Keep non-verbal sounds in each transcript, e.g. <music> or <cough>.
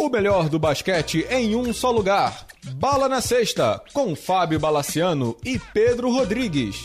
O melhor do basquete em um só lugar. Bala na Sexta, com Fábio Balaciano e Pedro Rodrigues.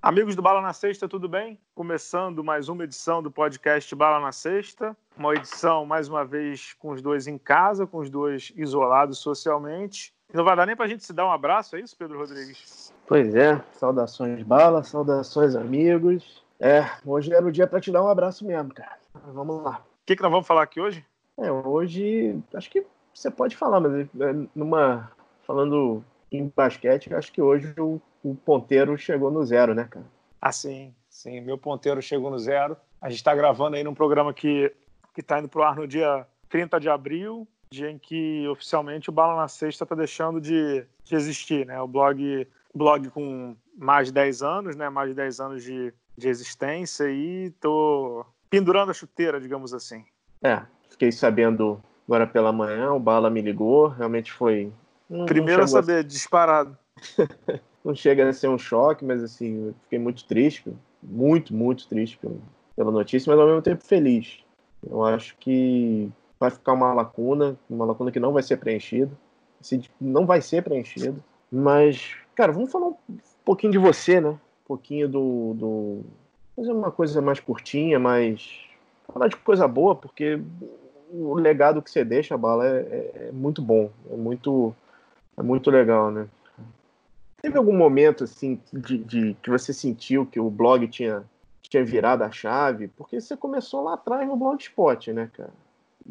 Amigos do Bala na Sexta, tudo bem? Começando mais uma edição do podcast Bala na Sexta. Uma edição, mais uma vez, com os dois em casa, com os dois isolados socialmente. Não vai dar nem pra gente se dar um abraço, é isso, Pedro Rodrigues? Pois é, saudações Bala, saudações amigos. É, hoje era o dia para te dar um abraço mesmo, cara. Vamos lá. O que, que nós vamos falar aqui hoje? É, hoje, acho que você pode falar, mas é, numa. Falando em basquete, acho que hoje o o ponteiro chegou no zero, né, cara? Ah, sim, sim. Meu ponteiro chegou no zero. A gente está gravando aí num programa que está indo pro ar no dia 30 de abril, dia em que oficialmente o Bala na Sexta está deixando de, de existir, né? O blog, blog com mais de 10 anos, né? Mais de 10 anos de, de existência e tô pendurando a chuteira, digamos assim. É, fiquei sabendo agora pela manhã, o Bala me ligou, realmente foi... Primeiro a saber, a... disparado. <laughs> não chega a ser um choque, mas assim, eu fiquei muito triste, muito, muito triste pela, pela notícia, mas ao mesmo tempo feliz. Eu acho que vai ficar uma lacuna, uma lacuna que não vai ser preenchida, não vai ser preenchida. Mas, cara, vamos falar um pouquinho de você, né? Um pouquinho do, do fazer uma coisa mais curtinha, mais falar de coisa boa, porque o legado que você deixa, bala, é, é, é muito bom, é muito, é muito legal, né? Teve algum momento assim de, de, que você sentiu que o blog tinha, tinha virado a chave? Porque você começou lá atrás no Blogspot, né, cara?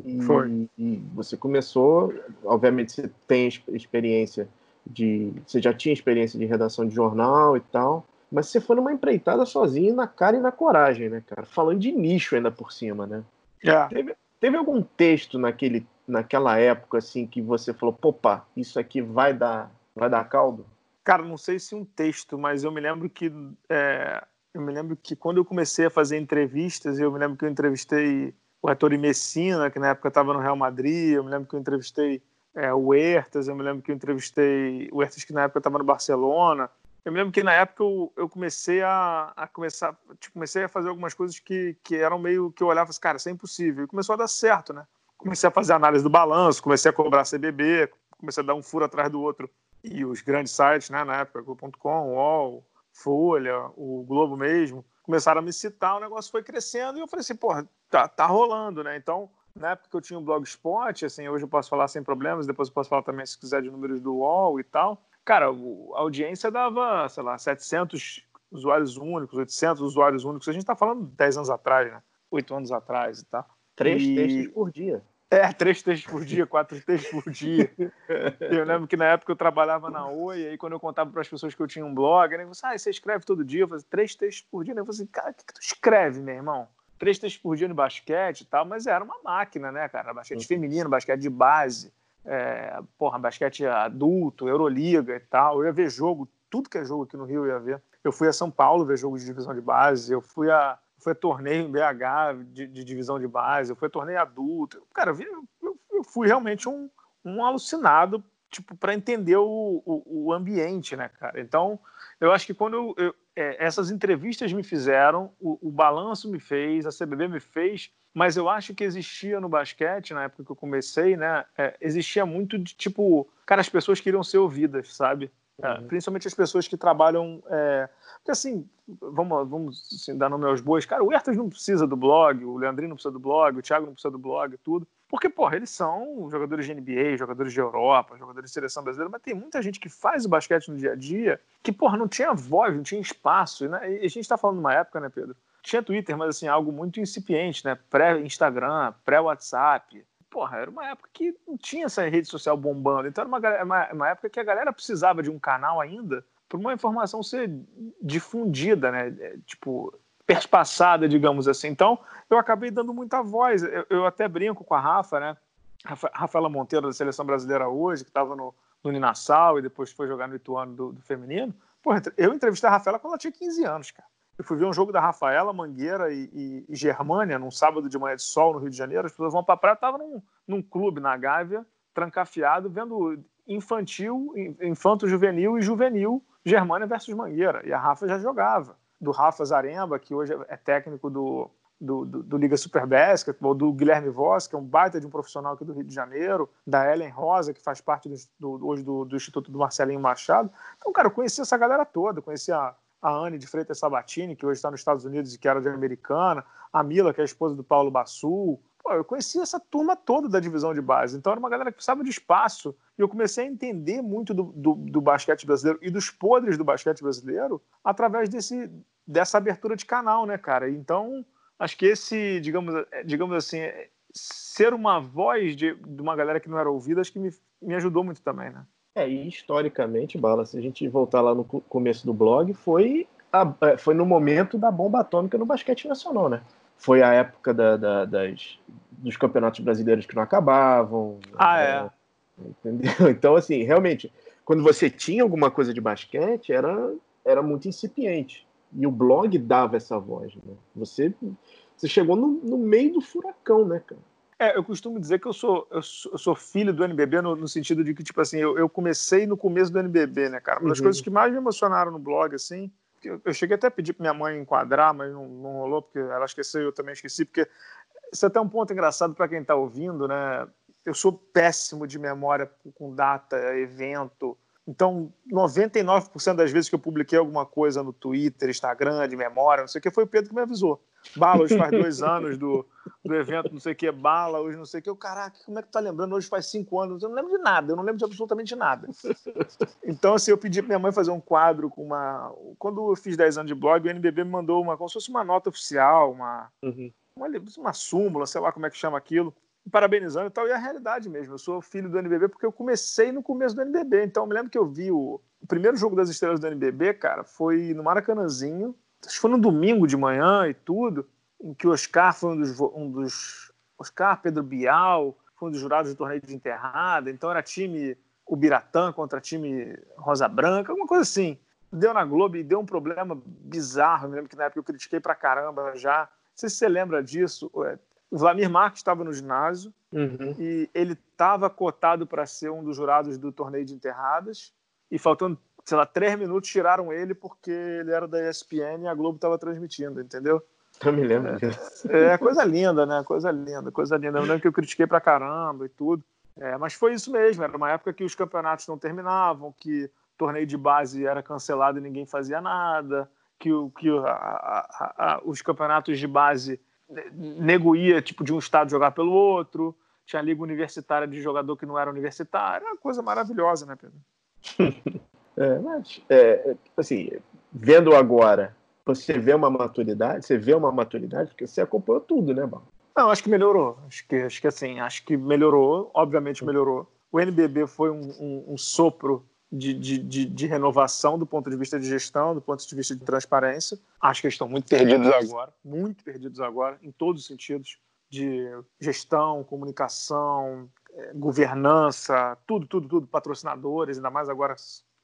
E, Foi. E você começou, obviamente você tem experiência de, você já tinha experiência de redação de jornal e tal, mas você foi numa empreitada sozinho, na cara e na coragem, né, cara? Falando de nicho ainda por cima, né? É. Teve, teve algum texto naquele, naquela época assim que você falou, popa, isso aqui vai dar, vai dar caldo? Cara, não sei se um texto, mas eu me lembro que é, eu me lembro que quando eu comecei a fazer entrevistas, eu me lembro que eu entrevistei o Ettore Messina, que na época estava no Real Madrid, eu me lembro que eu entrevistei é, o Hertas, eu me lembro que eu entrevistei o Hertas que na época estava no Barcelona. Eu me lembro que na época eu, eu comecei a, a, começar, tipo, comecei a fazer algumas coisas que, que eram meio que eu olhava, assim, cara, isso é impossível. E começou a dar certo, né? Comecei a fazer análise do balanço, comecei a cobrar CBB, comecei a dar um furo atrás do outro e os grandes sites, né, na época, Globo.com, UOL, Folha, o Globo mesmo, começaram a me citar, o negócio foi crescendo e eu falei assim, porra, tá, tá rolando, né? Então, na época que eu tinha um blogspot, assim, hoje eu posso falar sem problemas, depois eu posso falar também, se quiser, de números do UOL e tal. Cara, a audiência dava, sei lá, 700 usuários únicos, 800 usuários únicos. A gente tá falando 10 anos atrás, né? 8 anos atrás e tal. Três e... textos por dia. É, três textos por dia, quatro textos por dia. Eu lembro que na época eu trabalhava na Oi, e aí quando eu contava para as pessoas que eu tinha um blog, né, você, ah, você escreve todo dia? Eu falei, três textos por dia? Eu falei assim, cara, o que, que tu escreve, meu irmão? Três textos por dia no basquete e tal, mas era uma máquina, né, cara? Basquete feminino, basquete de base, é, porra, basquete adulto, Euroliga e tal. Eu ia ver jogo, tudo que é jogo aqui no Rio eu ia ver. Eu fui a São Paulo ver jogo de divisão de base, eu fui a foi torneio em BH de, de, divisão de base, eu fui torneio adulto. Cara, eu, eu, eu fui realmente um, um alucinado tipo para entender o, o, o, ambiente, né, cara? Então, eu acho que quando eu, eu, é, essas entrevistas me fizeram, o, o, balanço me fez, a CBB me fez, mas eu acho que existia no basquete na época que eu comecei, né? É, existia muito de tipo, cara, as pessoas queriam ser ouvidas, sabe? É, uhum. Principalmente as pessoas que trabalham. É... Porque assim, vamos, vamos assim, dar nome aos bois. Cara, o Hertas não precisa do blog, o Leandrinho não precisa do blog, o Thiago não precisa do blog, tudo. Porque, porra, eles são jogadores de NBA, jogadores de Europa, jogadores de seleção brasileira, mas tem muita gente que faz o basquete no dia a dia que, porra, não tinha voz, não tinha espaço. Né? E a gente tá falando numa época, né, Pedro? Tinha Twitter, mas assim, algo muito incipiente, né? Pré-Instagram, pré-WhatsApp porra, era uma época que não tinha essa rede social bombando. Então era uma, uma, uma época que a galera precisava de um canal ainda para uma informação ser difundida, né? É, tipo, perspassada, digamos assim. Então, eu acabei dando muita voz. Eu, eu até brinco com a Rafa, né? Rafaela Monteiro, da Seleção Brasileira hoje, que estava no, no Ninassal e depois foi jogar no Ituano do, do feminino. Porra, eu entrevistei a Rafaela quando ela tinha 15 anos, cara. Eu fui ver um jogo da Rafaela, Mangueira e, e, e Germânia, num sábado de manhã de sol no Rio de Janeiro. As pessoas vão para a praia, eu estava num, num clube na Gávea, trancafiado, vendo infantil, infanto juvenil e juvenil Germânia versus Mangueira. E a Rafa já jogava. Do Rafa Zaremba, que hoje é técnico do, do, do, do, Liga Super Basketball, do Guilherme Voss, que é um baita de um profissional aqui do Rio de Janeiro, da Ellen Rosa, que faz parte do, hoje do, do, Instituto do Marcelinho Machado. Então, cara, eu conheci essa galera toda, conheci a, a Anne de Freitas Sabatini, que hoje está nos Estados Unidos e que era de americana, a Mila, que é a esposa do Paulo Bassul. Pô, eu conheci essa turma toda da divisão de base. Então, era uma galera que precisava de espaço. E eu comecei a entender muito do, do, do basquete brasileiro e dos podres do basquete brasileiro através desse, dessa abertura de canal, né, cara? Então acho que esse, digamos, é, digamos assim, é, ser uma voz de, de uma galera que não era ouvida, acho que me, me ajudou muito também, né? É, e historicamente, Bala, se a gente voltar lá no começo do blog, foi, a, é, foi no momento da bomba atômica no basquete nacional, né? Foi a época da, da, das, dos campeonatos brasileiros que não acabavam. Ah, é. é. Entendeu? <laughs> Então, assim, realmente, quando você tinha alguma coisa de basquete, era, era muito incipiente. E o blog dava essa voz. Né? Você, você chegou no, no meio do furacão, né, cara? É, eu costumo dizer que eu sou, eu sou, eu sou filho do NBB no, no, sentido de que, tipo assim, eu, eu, comecei no começo do NBB, né, cara? Uma das uhum. coisas que mais me emocionaram no blog, assim, eu, eu cheguei até a pedir pra minha mãe enquadrar, mas não, não rolou, porque ela esqueceu e eu também esqueci, porque isso é até um ponto engraçado para quem tá ouvindo, né? Eu sou péssimo de memória com data, evento, então, 99% das vezes que eu publiquei alguma coisa no Twitter, Instagram, de memória, não sei o que, foi o Pedro que me avisou. Bala, hoje faz dois <laughs> anos do, do evento, não sei o que, bala, hoje não sei o que. Eu, caraca, como é que tu tá lembrando? Hoje faz cinco anos. Eu não lembro de nada, eu não lembro de absolutamente nada. Então, assim, eu pedi pra minha mãe fazer um quadro com uma. Quando eu fiz 10 anos de blog, o NBB me mandou uma, como se fosse uma nota oficial, uma, uhum. uma, uma súmula, sei lá como é que chama aquilo parabenizando e tal, e é a realidade mesmo. Eu sou filho do NBB porque eu comecei no começo do NBB. Então, eu me lembro que eu vi o, o primeiro jogo das estrelas do NBB, cara, foi no Maracanãzinho. Acho que foi no domingo de manhã e tudo, em que o Oscar foi um dos. Um dos Oscar, Pedro Bial, foi um dos jurados do torneio de enterrada. Então, era time Ubiratã contra time Rosa Branca, alguma coisa assim. Deu na Globo e deu um problema bizarro. Eu me lembro que na época eu critiquei pra caramba já. Não sei se você lembra disso. É, o Vlamir Marques estava no ginásio uhum. e ele estava cotado para ser um dos jurados do torneio de enterradas. E faltando, sei lá, três minutos, tiraram ele porque ele era da ESPN e a Globo estava transmitindo, entendeu? Eu me lembro é, disso. É, coisa linda, né? Coisa linda, coisa linda. Eu lembro que eu critiquei pra caramba e tudo. É, mas foi isso mesmo. Era uma época que os campeonatos não terminavam, que torneio de base era cancelado e ninguém fazia nada, que, que a, a, a, os campeonatos de base nego ia tipo, de um estado jogar pelo outro, tinha liga universitária de jogador que não era universitário, era uma coisa maravilhosa, né, Pedro? <laughs> é, mas, é, assim, vendo agora, você vê uma maturidade, você vê uma maturidade, porque você acompanhou tudo, né, Bal? Não, acho que melhorou. Acho que, acho que assim, acho que melhorou, obviamente melhorou. O NBB foi um, um, um sopro de, de, de, de, renovação do ponto de vista de gestão, do ponto de vista de transparência. Acho que eles estão muito perdidos agora, muito perdidos agora, em todos os sentidos de gestão, comunicação, é, governança, tudo, tudo, tudo, patrocinadores, ainda mais agora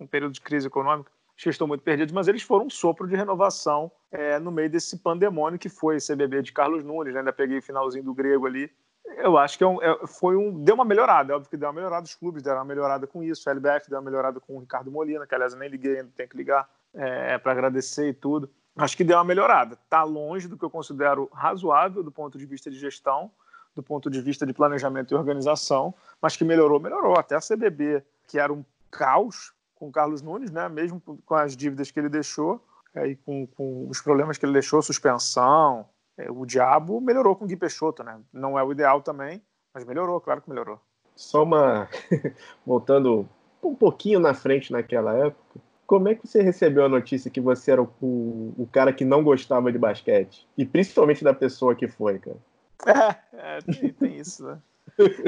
em período de crise econômica. Acho que estão muito perdidos, mas eles foram um sopro de renovação é, no meio desse pandemônio que foi CBB de Carlos Nunes, né? ainda peguei o finalzinho do grego ali, eu acho que é um, é, foi um, deu uma melhorada, é óbvio que deu uma melhorada, os clubes deram uma melhorada com isso, o LBF deu uma melhorada com o Ricardo Molina, que aliás eu nem liguei, ainda tenho que ligar é, para agradecer e tudo. Acho que deu uma melhorada. Está longe do que eu considero razoável do ponto de vista de gestão, do ponto de vista de planejamento e organização, mas que melhorou, melhorou. Até a CBB, que era um caos com o Carlos Nunes, né? mesmo com as dívidas que ele deixou, é, e com, com os problemas que ele deixou, suspensão, é, o Diabo melhorou com o Gui Peixoto, né? Não é o ideal também, mas melhorou, claro que melhorou. Só uma. <laughs> Voltando um pouquinho na frente naquela época, como é que você recebeu a notícia que você era o, o, cara que não gostava de basquete? E principalmente da pessoa que foi, cara. <laughs> É, é tem, tem, isso, né?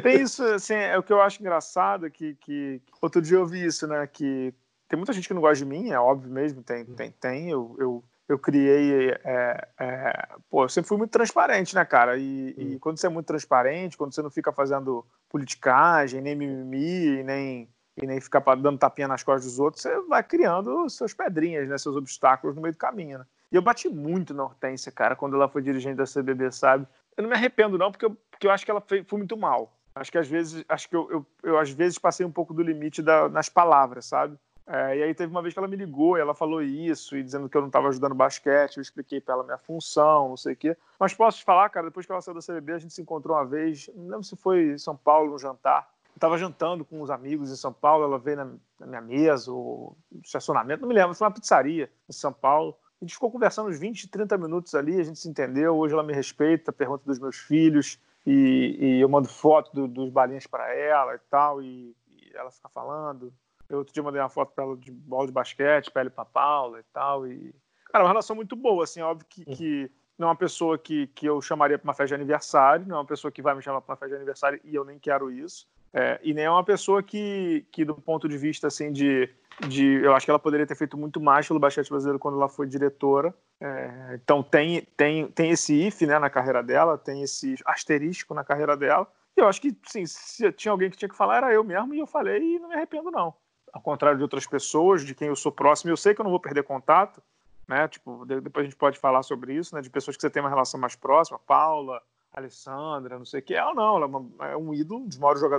Tem isso, assim, é o que eu acho engraçado, que, que outro dia eu vi isso, né, que tem muita gente que não gosta de mim, é óbvio mesmo, tem, tem, tem, eu, eu eu criei. É, é, pô, eu sempre fui muito transparente, né, cara? E, e, quando você é muito transparente, quando você não fica fazendo politicagem, nem mimimi, nem, e nem ficar dando tapinha nas costas dos outros, você vai criando seus pedrinhas, né, seus obstáculos no meio do caminho, né? E eu bati muito na Hortência, cara, quando ela foi dirigente da CBB, sabe? Eu não me arrependo, não, porque eu, porque eu acho que ela foi, foi muito mal. Acho que às vezes, acho que eu, eu, eu, às vezes passei um pouco do limite da, nas palavras, sabe? É, e aí teve uma vez que ela me ligou e ela falou isso, e dizendo que eu não estava ajudando basquete, eu expliquei para ela minha função, não sei o quê. Mas posso te falar, cara, depois que ela saiu da CBB, a gente se encontrou uma vez, não lembro se foi em São Paulo, no jantar. Eu estava jantando com uns amigos em São Paulo, ela veio na, na minha mesa, o estacionamento, não me lembro, foi uma pizzaria em São Paulo. A gente ficou conversando uns 20, 30 minutos ali, a gente se entendeu. Hoje ela me respeita, pergunta dos meus filhos, e, e eu mando foto do, dos balinhas para ela e tal, e, e, ela fica falando. Eu outro dia mandei uma foto para ela de bola de basquete, para ela e para Paula e tal. E, cara, uma relação muito boa, assim, óbvio que, que não é uma pessoa que, que eu chamaria para uma festa de aniversário, não é uma pessoa que vai me chamar para uma festa de aniversário e eu nem quero isso. É, e nem é uma pessoa que, que, do ponto de vista assim de de, eu acho que ela poderia ter feito muito mais pelo basquete brasileiro quando ela foi diretora. É, então tem, tem, tem esse if né, na carreira dela, tem esse asterisco na carreira dela. E eu acho que, sim, se tinha alguém que tinha que falar, era eu mesmo, e eu falei e não me arrependo, não. Ao contrário de outras pessoas, de quem eu sou próximo, eu sei que eu não vou perder contato, né? Tipo, depois a gente pode falar sobre isso, né? De pessoas que você tem uma relação mais próxima, Paula, Alessandra, não sei o que. Ela não, ela é, é um ídolo,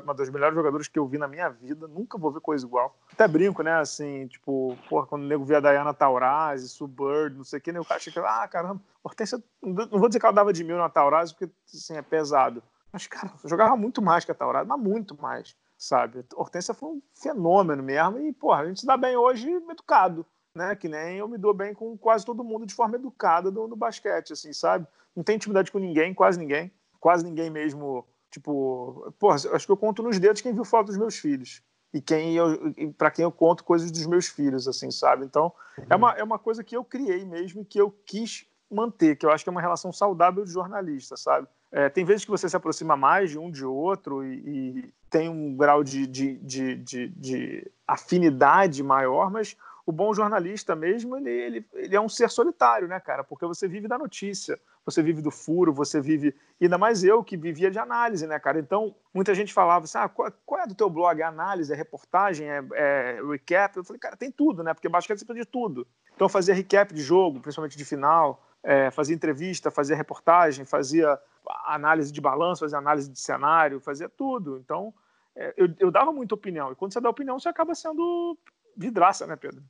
uma das melhores jogadoras que eu vi na minha vida. Nunca vou ver coisa igual. Até brinco, né? Assim, tipo, porra, quando o nego via a Diana Taurasi, Sue Bird, não sei o que, né? o cara chega ah, caramba, Hortência, não vou dizer que ela dava de mil na Taurasi, porque, assim, é pesado. Mas, cara, jogava muito mais que a Taurasi, mas muito mais, sabe? Hortência foi um fenômeno mesmo e, porra, a gente se dá bem hoje educado, né? Que nem eu me dou bem com quase todo mundo de forma educada no, no basquete, assim, sabe? não tem intimidade com ninguém, quase ninguém. Quase ninguém mesmo. Tipo, porra, acho que eu conto nos dedos quem viu foto dos meus filhos. E quem eu, para quem eu conto coisas dos meus filhos, assim, sabe? Então, uhum. é, uma, é uma coisa que eu criei mesmo e que eu quis manter, que eu acho que é uma relação saudável de jornalista, sabe? É, tem vezes que você se aproxima mais de um de outro e, e tem um grau de, de, de, de, de afinidade maior, mas o bom jornalista mesmo, ele, ele, ele é um ser solitário, né, cara? Porque você vive da notícia você vive do furo, você vive. Ainda mais eu que vivia de análise, né, cara? Então, muita gente falava assim: ah, qual, qual é do teu blog? É análise, é reportagem, é, é, recap? Eu falei, cara, tem tudo, né? Porque basquete você precisa de tudo. Então, eu fazia recap de jogo, principalmente de final, é, fazia entrevista, fazia reportagem, fazia análise de balanço, fazia análise de cenário, fazia tudo. Então, é, eu, eu dava muita opinião. E quando você dá opinião, você acaba sendo vidraça, né, Pedro?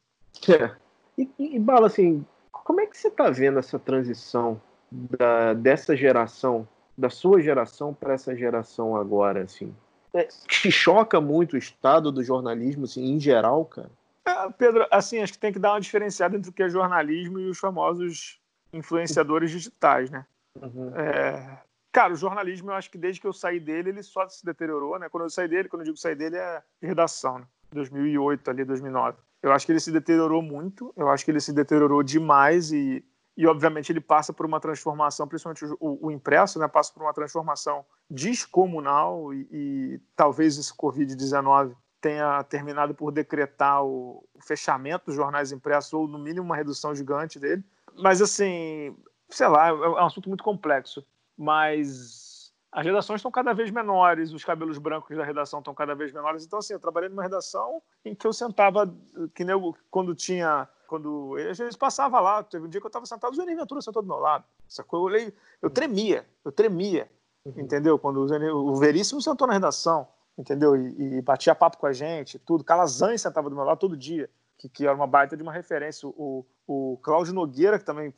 É. E, e, Bala, assim, como é que você está vendo essa transição da, dessa geração, da sua geração para essa geração agora, assim? É, te choca muito o estado do jornalismo, assim, em geral, cara? É, Pedro, assim, acho que tem que dar uma diferenciada entre o que é jornalismo e os famosos influenciadores digitais, né? Uhum. É, cara, o jornalismo, eu acho que desde que eu saí dele, ele só se deteriorou, né? Quando eu saí dele, quando eu digo sair dele, é redação, né? 2008 ali, 2009. Eu acho que ele se deteriorou muito, eu acho que ele se deteriorou demais e e obviamente ele passa por uma transformação, principalmente o, o impresso, né, passa por uma transformação descomunal e, e talvez esse Covid-19 tenha terminado por decretar o, o, fechamento dos jornais impressos ou no mínimo uma redução gigante dele. Mas assim, sei lá, é, é um assunto muito complexo. Mas as redações estão cada vez menores, os cabelos brancos da redação estão cada vez menores. Então assim, eu trabalhei numa redação em que eu sentava que nem eu, quando tinha quando às vezes passava lá, teve um dia que eu estava sentado, o Zé Ventura sentou do meu lado. Sacou? Eu olhei, eu tremia, eu tremia, uhum. entendeu? Quando o, o Veríssimo sentou na redação, entendeu? E, e, batia papo com a gente, tudo. Calazans sentava do meu lado todo dia, que, que era uma baita de uma referência. O, o Cláudio Nogueira, que também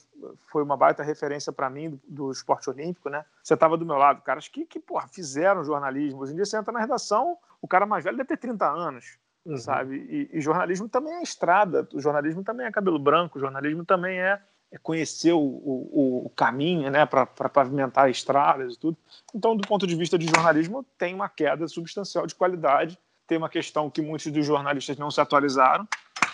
foi uma baita referência para mim do, do, esporte olímpico, né? Você estava do meu lado, caras que, que porra, fizeram jornalismo. Hoje em dia você entra na redação, o cara mais velho deve ter 30 anos uhum. sabe? E, e, jornalismo também é estrada, o jornalismo também é cabelo branco, o jornalismo também é, é conhecer o, o, o, caminho, né, para pavimentar estradas e tudo. Então, do ponto de vista de jornalismo, tem uma queda substancial de qualidade. Tem uma questão que muitos dos jornalistas não se atualizaram,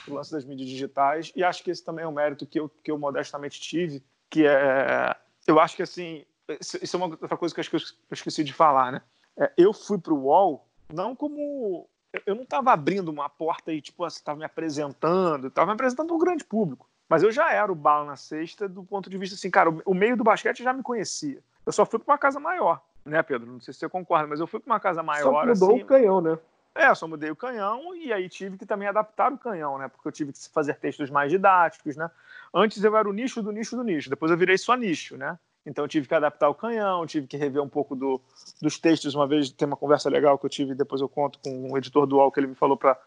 o lance das mídias digitais, e acho que esse também é um mérito que eu, que eu modestamente tive, que é, eu acho que assim, isso é uma outra coisa que eu esqueci de falar, né? É, eu fui para o UOL não como eu não estava abrindo uma porta e, tipo, estava me apresentando, estava me apresentando para um grande público. Mas eu já era o bala na sexta do ponto de vista assim, cara, o meio do basquete já me conhecia. Eu só fui para uma casa maior, né, Pedro? Não sei se você concorda, mas eu fui para uma casa maior. Só mudou assim, o canhão, né? É, só mudei o canhão e aí tive que também adaptar o canhão, né? Porque eu tive que fazer textos mais didáticos, né? Antes eu era o nicho do nicho do nicho, depois eu virei só nicho, né? Então tive que adaptar o canhão, tive que rever um pouco do, dos textos. Uma vez tem uma conversa legal que eu tive, depois eu conto com o editor do UOL que ele me falou para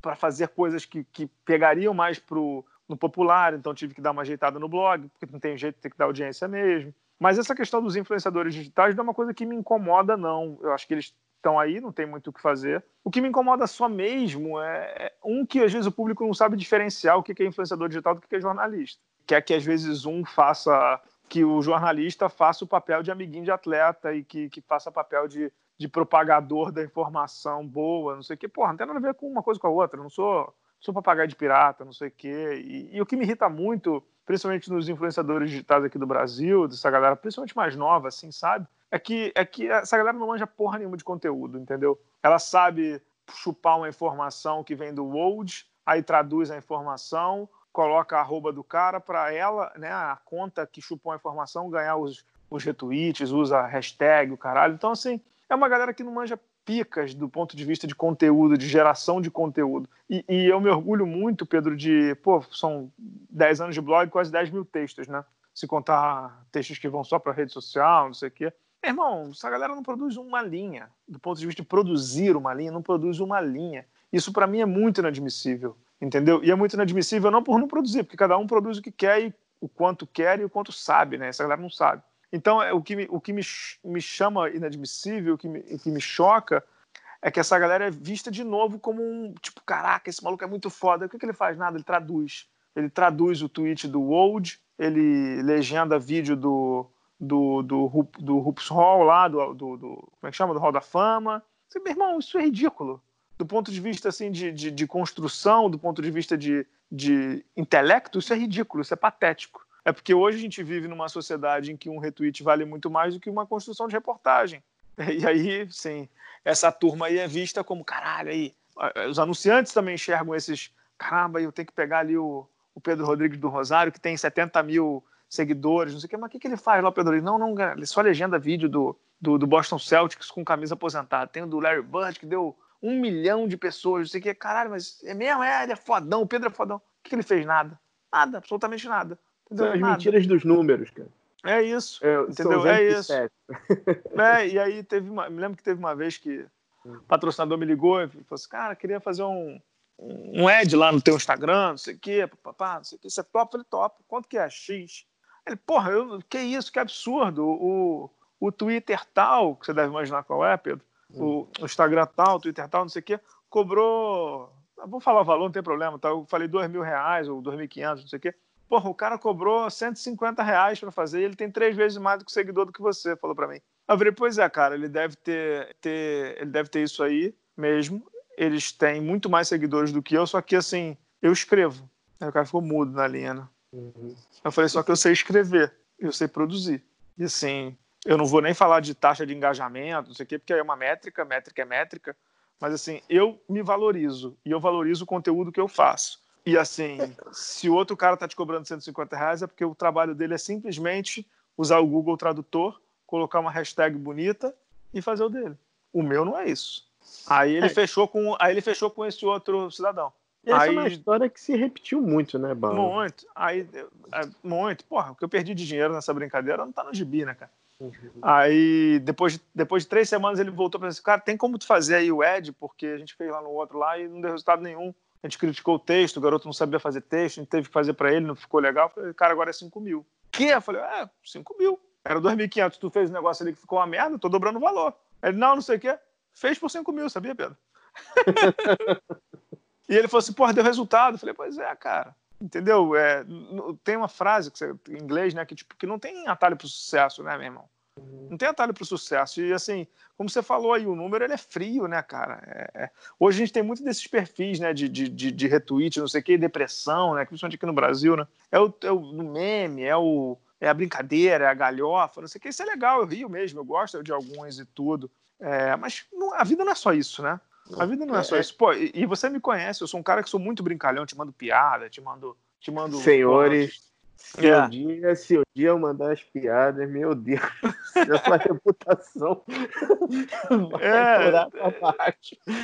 para fazer coisas que, que pegariam mais pro, no popular, então tive que dar uma ajeitada no blog, porque não tem jeito, tem que dar audiência mesmo. Mas essa questão dos influenciadores digitais não é uma coisa que me incomoda, não. Eu acho que eles estão aí, não tem muito o que fazer. O que me incomoda só mesmo é, é um que às vezes o público não sabe diferenciar o que é influenciador digital do que é jornalista. Quer que às vezes um faça, que o jornalista faça o papel de amiguinho de atleta e que, que faça papel de, de propagador da informação boa, não sei o quê. Porra, não tem nada a ver com uma coisa com a outra. Não sou, sou papagaio de pirata, não sei o quê. E, e o que me irrita muito principalmente nos influenciadores digitais aqui do Brasil, dessa galera, principalmente mais nova, assim, sabe? É que, é que essa galera não manja porra nenhuma de conteúdo, entendeu? Ela sabe chupar uma informação que vem do Old, aí traduz a informação, coloca a arroba do cara para ela, né, a conta que chupou a informação, ganhar os, os retweets, usa hashtag, o caralho. Então, assim, é uma galera que não manja picas do ponto de vista de conteúdo, de geração de conteúdo. E, e, eu me orgulho muito, Pedro, de. Pô, são 10 anos de blog, quase 10 mil textos, né? Se contar textos que vão só para rede social, não sei o quê. Irmão, essa galera não produz uma linha. Do ponto de vista de produzir uma linha, não produz uma linha. Isso para mim é muito inadmissível, entendeu? E é muito inadmissível não por não produzir, porque cada um produz o que quer e o quanto quer e o quanto sabe, né? Essa galera não sabe. Então, é, o que me, o que me, me chama inadmissível, o que me, o que me choca, é que essa galera é vista de novo como um tipo, caraca, esse maluco é muito foda. O que, que ele faz? Nada, ele traduz. Ele traduz o tweet do Old, ele legenda vídeo do, do, do, do Hoops Hall lá, do, do, do, Como é que chama? Do Hall da Fama. Você, meu irmão, isso é ridículo. Do ponto de vista assim, de, de, de construção, do ponto de vista de, de intelecto, isso é ridículo, isso é patético. É porque hoje a gente vive numa sociedade em que um retweet vale muito mais do que uma construção de reportagem. <laughs> E aí, sim, essa turma aí é vista como caralho aí. Os anunciantes também enxergam esses. Caramba, eu tenho que pegar ali o, o Pedro Rodrigues do Rosário, que tem 70 mil seguidores, não sei o que, mas o que, que ele faz lá, Pedro Rodrigues? Não, não, ele só legenda vídeo do, do, do, Boston Celtics com camisa aposentada. Tem o do Larry Bird, que deu um milhão de pessoas, não sei o que. Caralho, mas é mesmo? É, ele é fodão, o Pedro é fodão. O que, que ele fez? Nada. Nada, absolutamente nada. São as mentiras dos números, cara. É isso. É, entendeu? É isso. é, e aí teve uma. Me lembro que teve uma vez que o patrocinador me ligou e falou assim: cara, queria fazer um, um ad lá no teu Instagram, não sei o quê, papá, não sei o quê. Você é top? Eu falei, top. Quanto que é? X. Ele, porra, eu, que isso, que absurdo. O, o Twitter tal, que você deve imaginar qual é, Pedro, o, o Instagram tal, o Twitter tal, não sei o quê, cobrou. Vou falar o valor, não tem problema, tá? Eu falei dois mil reais ou dois mil e quinhentos, não sei o quê. Porra, o cara cobrou 150 reais para fazer e ele tem três vezes mais do que seguidor do que você, falou para mim. Eu falei, pois é, cara, ele deve ter, ter, ele deve ter isso aí mesmo. Eles têm muito mais seguidores do que eu, só que assim, eu escrevo. Aí o cara ficou mudo na linha, né? Uhum. Eu falei, só que eu sei escrever, eu sei produzir. E assim, eu não vou nem falar de taxa de engajamento, não sei o quê, porque é uma métrica, métrica é métrica. Mas assim, eu me valorizo e eu valorizo o conteúdo que eu faço. E assim, se o outro cara tá te cobrando 150 reais, é porque o trabalho dele é simplesmente usar o Google Tradutor, colocar uma hashtag bonita e fazer o dele. O meu não é isso. Aí ele é. fechou com, aí ele fechou com esse outro cidadão. Essa aí, é uma história que se repetiu muito, né, Bala? Muito. Aí, é, muito. Porra, o que eu perdi de dinheiro nessa brincadeira não tá no gibi, né, cara? Uhum. Aí, depois de, depois de três semanas, ele voltou para assim, cara, tem como tu fazer aí o Ed? Porque a gente fez lá no outro lá e não deu resultado nenhum a gente criticou o texto, o garoto não sabia fazer texto, a gente teve que fazer para ele, não ficou legal. Eu falei, cara, agora é 5 mil. Que? Eu falei, é, 5 mil. Era 2.500, tu fez um negócio ali que ficou uma merda, tô dobrando o valor. Ele, não, não sei o quê. Fez por 5 mil, sabia, Pedro? <laughs> e ele falou assim, porra, deu resultado. Eu falei, pois é, cara. Entendeu? É, tem uma frase que você, em inglês, né, que, tipo, que não tem atalho pro sucesso, né, meu irmão? Não tem atalho para o sucesso. E assim, como você falou aí, o número ele é frio, né, cara? É, é... Hoje a gente tem muito desses perfis, né, de, de, de, de retweet, não sei o que, depressão, né, principalmente aqui no Brasil, né? É o, é o meme, é o é a brincadeira, é a galhofa, não sei o que. Isso é legal, eu rio mesmo, eu gosto de alguns e tudo. É, mas não, a vida não é só isso, né? A vida não é, só é. isso. Pô, e, e, você me conhece, eu sou um cara que sou muito brincalhão, te mando piada, te mando. Te mando Senhores, se, é. um dia, se um dia eu mandar as piadas, meu Deus, <laughs> essa reputação <laughs> é,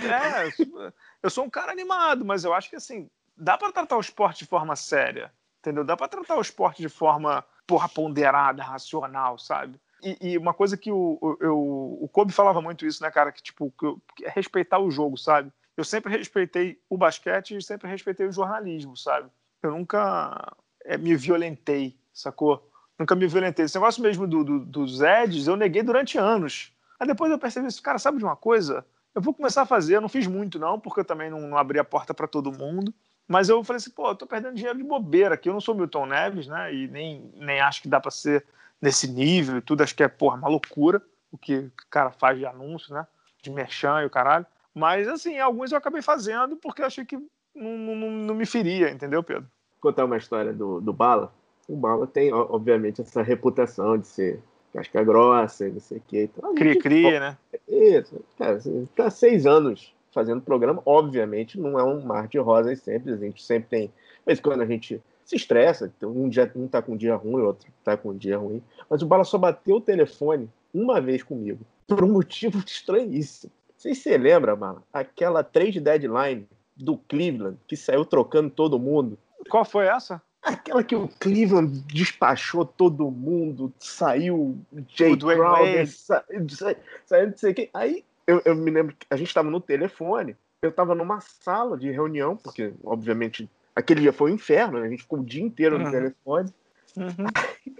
é, eu sou um cara animado, mas eu acho que assim, dá para tratar o esporte de forma séria, entendeu? Dá para tratar o esporte de forma porra, ponderada, racional, sabe? E, e, uma coisa que o, o, o Kobe falava muito isso, né, cara? Que, tipo, que, é respeitar o jogo, sabe? eu sempre respeitei o basquete e sempre respeitei o jornalismo, sabe? Eu nunca é, me violentei, sacou? Nunca me violentei. Esse negócio mesmo do, do, dos Eds, eu neguei durante anos. Aí depois eu percebi isso, cara, sabe de uma coisa? Eu vou começar a fazer, eu não fiz muito não, porque eu também não, não abri a porta para todo mundo. Mas eu falei assim, pô, eu tô perdendo dinheiro de bobeira aqui. Eu não sou Milton Neves, né? E nem, nem acho que dá para ser nesse nível e tudo. Acho que é, porra, uma loucura o que o cara faz de anúncio, né? De merchan e o caralho. Mas, assim, alguns eu acabei fazendo porque eu achei que não, não, não me feria, entendeu, Pedro? Contar uma história do, do Bala. O Bala tem, obviamente, essa reputação de ser casca grossa e não sei o que. Então, Cria-cria, né? Isso. Cara, assim, tá seis anos fazendo programa, obviamente não é um mar de rosas sempre, a gente sempre tem, mas quando a gente se estressa, então um dia um tá com um dia ruim, outro tá com um dia ruim, mas o Bala só bateu o telefone uma vez comigo, por um motivo <laughs> estranhíssimo. Sei se você lembra, Bala, aquela trade deadline do Cleveland, que saiu trocando todo mundo. Qual foi essa? Aquela que o Cleveland despachou todo mundo, saiu Jay Crowder, saiu, saiu não sei o que. Aí eu, eu me lembro que a gente estava no telefone, eu estava numa sala de reunião, porque, obviamente, aquele dia foi um inferno, né? a gente ficou o dia inteiro no uhum. telefone. Uhum. Aí,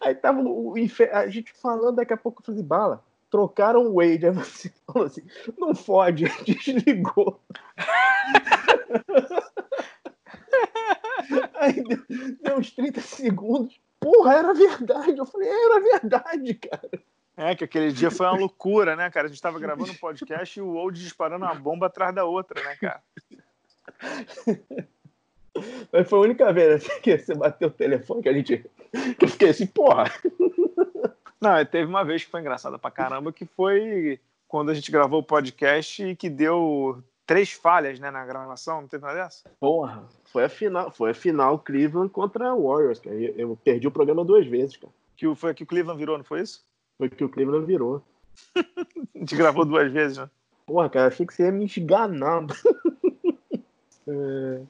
<laughs> aí tava o inferno, a gente falando, daqui a pouco eu falei, bala, trocaram o Wade. Aí você <laughs> falou assim, não fode, desligou. <laughs> aí deu, deu uns 30 segundos. Porra, era verdade. Eu falei, era verdade, cara. É, que aquele dia foi uma loucura, né, cara? A gente estava gravando um podcast e o Old disparando uma bomba atrás da outra, né, cara? Mas foi a única vez assim, que você bateu o telefone que a gente. que eu fiquei assim, porra. Não, teve uma vez que foi engraçada pra caramba, que foi quando a gente gravou o podcast e que deu três falhas né, na gravação, não teve nada dessa? Porra, foi a final, foi a final Cleveland contra Warriors, cara. Eu perdi o programa duas vezes, cara. Que foi que o Cleveland virou, não foi isso? Foi que o Cleveland virou. <laughs> a gente gravou duas vezes, né? Porra, cara, achei que você ia me enganar. é...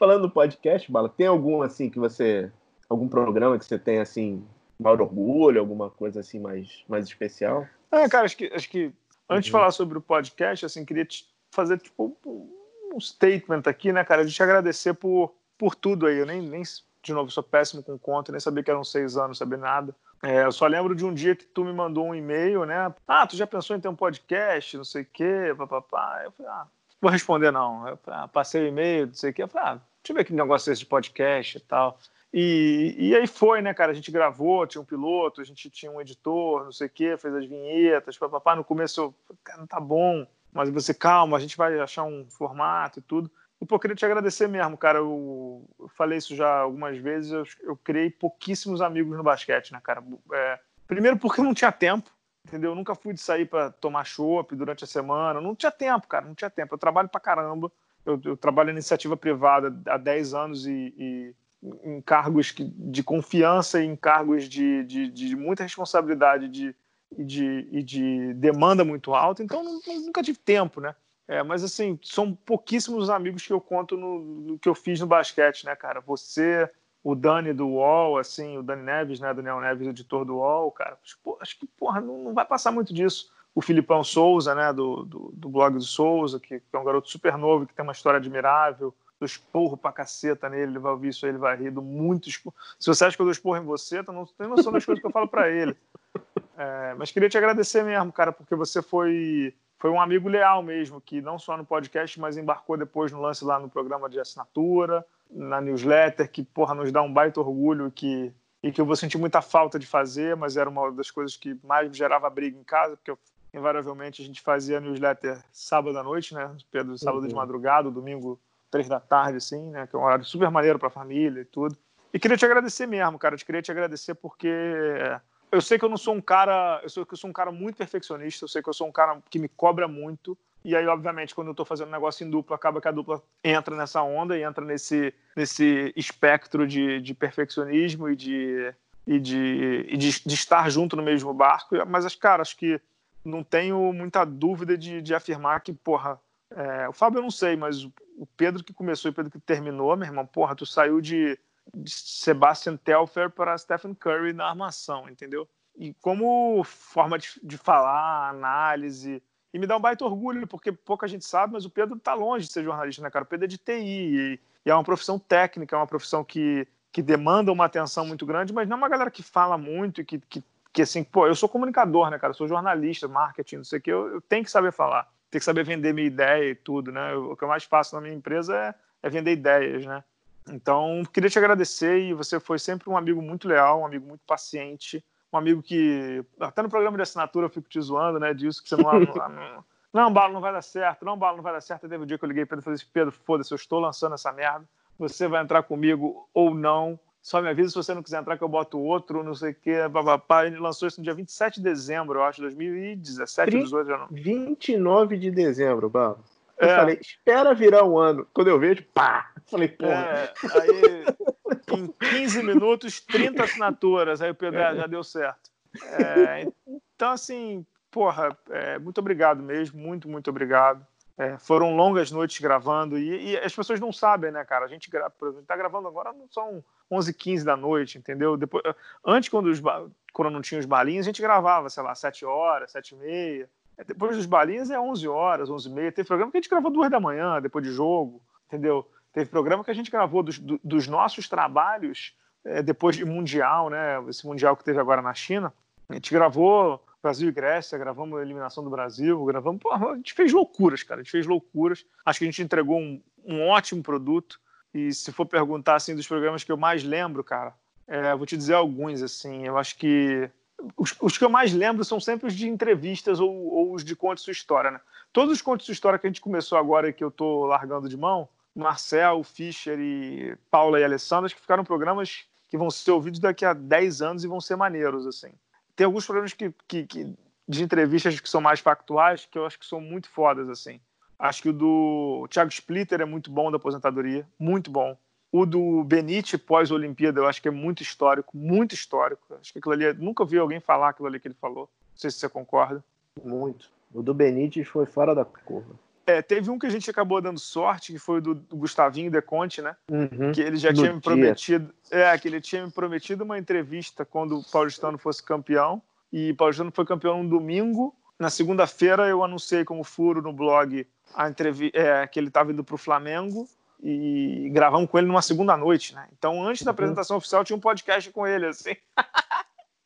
Falando do podcast, Bala, tem algum assim que você. Algum programa que você tem assim, maior orgulho, alguma coisa assim mais, mais especial? É, cara, acho que, acho que antes de uhum. falar sobre o podcast, assim, queria te fazer tipo um statement aqui, né, cara? De te agradecer por, por tudo aí. Eu nem, nem, de novo, sou péssimo com conta, nem sabia que eram seis anos, sabia nada. É, eu só lembro de um dia que tu me mandou um e-mail, né? Ah, tu já pensou em ter um podcast, não sei o quê, papapá. Eu falei, ah, vou responder não. Eu falei, ah, passei o e-mail, não sei o quê. Eu falei, ah, deixa eu ver que negócio é esse de podcast e tal. E, e aí foi, né, cara? A gente gravou, tinha um piloto, a gente tinha um editor, não sei o quê, fez as vinhetas, papapá. No começo, eu, cara, não tá bom, mas você, calma, a gente vai achar um formato e tudo. E, pô, queria te agradecer mesmo, cara. Eu, eu falei isso já algumas vezes. Eu, eu, criei pouquíssimos amigos no basquete, né, cara? É, primeiro porque eu não tinha tempo, entendeu? Eu nunca fui de sair para tomar chopp durante a semana. Não tinha tempo, cara, não tinha tempo. Eu trabalho pra caramba. Eu, eu trabalho em iniciativa privada há 10 anos e, e em cargos de confiança e em cargos de, de, de muita responsabilidade de, de, e de demanda muito alta. Então, nunca tive tempo, né? É, mas assim, são pouquíssimos amigos que eu conto no, no, que eu fiz no basquete, né, cara? Você, o Dani do UOL, assim, o Dani Neves, né, Daniel Neves, editor do UOL, cara. Pô, acho que, porra, não, não, vai passar muito disso. O Filipão Souza, né, do, do, do blog do Souza, que, é um garoto super novo, que tem uma história admirável. Do esporro pra caceta nele, ele vai ouvir isso aí, ele vai rir do muito esporro. Se você acha que eu dou esporro em você, tu não tem noção das coisas que eu falo para ele. É, mas queria te agradecer mesmo, cara, porque você foi foi um amigo leal mesmo, que não só no podcast, mas embarcou depois no lance lá no programa de assinatura, na newsletter, que, porra, nos dá um baita orgulho que, e que eu vou sentir muita falta de fazer, mas era uma das coisas que mais gerava briga em casa, porque eu, invariavelmente a gente fazia newsletter sábado à noite, né? Pedro, sábado uhum. de madrugada, domingo, três da tarde, assim, né? Que é um horário super maneiro para a família e tudo. E queria te agradecer mesmo, cara. Eu queria te agradecer porque eu sei que eu não sou um cara, eu sei que eu sou um cara muito perfeccionista, eu sei que eu sou um cara que me cobra muito. E aí, obviamente, quando eu estou fazendo um negócio em dupla, acaba que a dupla entra nessa onda e entra nesse, nesse espectro de, de perfeccionismo e, de, e, de, e de, de, estar junto no mesmo barco. Mas, cara, acho que não tenho muita dúvida de, de afirmar que, porra, é, o Fábio eu não sei, mas o Pedro que começou e o Pedro que terminou, meu irmão, porra, tu saiu de de Sebastian Telfer para Stephen Curry na armação, entendeu? E como forma de, de falar, análise E me dá um baita orgulho, porque pouca gente sabe, mas o Pedro está longe de ser jornalista, né, cara? O Pedro é de TI e, e é uma profissão técnica, é uma profissão que, que demanda uma atenção muito grande, mas não é uma galera que fala muito e que, que, que, assim, pô, eu sou comunicador, né, cara? Eu sou jornalista, marketing, não sei o que, eu, eu tenho que saber falar, tenho que saber vender minha ideia e tudo, né? Eu, o que eu mais faço na minha empresa é, é vender ideias, né? Então, queria te agradecer e você foi sempre um amigo muito leal, um amigo muito paciente, um amigo que até no programa de assinatura eu fico te zoando, né, disso que você não não, não, Balo, não vai dar certo, não, Balo, não vai dar certo. Teve um dia que eu liguei para ele e falei assim, Pedro, foda-se, eu estou lançando essa merda, você vai entrar comigo ou não, só me avisa se você não quiser entrar que eu boto outro, não sei o papapá. Ele lançou isso no dia 27 de dezembro, eu acho, 2017, 18, já não. 29 de dezembro, Balo. Eu é. falei, espera virar um ano. Quando eu vejo, pá! Falei, porra. É, aí, em 15 minutos, 30 assinaturas. Aí o Pedro é. já deu certo. É, então, assim, porra, é, muito obrigado mesmo. Muito, muito obrigado. É, foram longas noites gravando e, e, as pessoas não sabem, né, cara? A gente grava, por exemplo, tá gravando agora, não são 11, 15 da noite, entendeu? Depois, antes, quando, os, quando não tinha os balinhos, a gente gravava, sei lá, 7 horas, 7 e meia. Depois dos balinhas é 11 horas, 11 e meia. Teve programa que a gente gravou duas da manhã, depois de jogo, entendeu? Teve programa que a gente gravou dos, dos nossos trabalhos é, depois de Mundial, né? Esse Mundial que teve agora na China. A gente gravou Brasil e Grécia, gravamos a eliminação do Brasil, gravamos. Porra, a gente fez loucuras, cara. A gente fez loucuras. Acho que a gente entregou um, um ótimo produto. E se for perguntar assim dos programas que eu mais lembro, cara, é, vou te dizer alguns assim. Eu acho que os, os, que eu mais lembro são sempre os de entrevistas ou, ou os de conte sua história, né? Todos os contos sua história que a gente começou agora e que eu tô largando de mão, Marcel, Fischer e Paula e Alessandra, que ficaram programas que vão ser ouvidos daqui a 10 anos e vão ser maneiros, assim. Tem alguns programas que, que, que, de entrevistas que são mais factuais, que eu acho que são muito fodas, assim. Acho que o do Thiago Splitter é muito bom da aposentadoria, muito bom. O do Benite pós-Olimpíada, eu acho que é muito histórico, muito histórico. Acho que aquilo ali, nunca vi alguém falar aquilo ali que ele falou. Não sei se você concorda. Muito. O do Benítez foi fora da curva. É, teve um que a gente acabou dando sorte, que foi o do, do Gustavinho De Conte, né? Uhum. Que ele já tinha me prometido. É, que ele tinha me prometido uma entrevista quando o Paulistano fosse campeão. E o Paulistano foi campeão no domingo. Na segunda-feira eu anunciei como furo no blog a entrevista é, que ele estava indo para o Flamengo e gravamos com ele numa segunda noite, né? Então, antes da uhum. apresentação oficial, tinha um podcast com ele, assim. <laughs>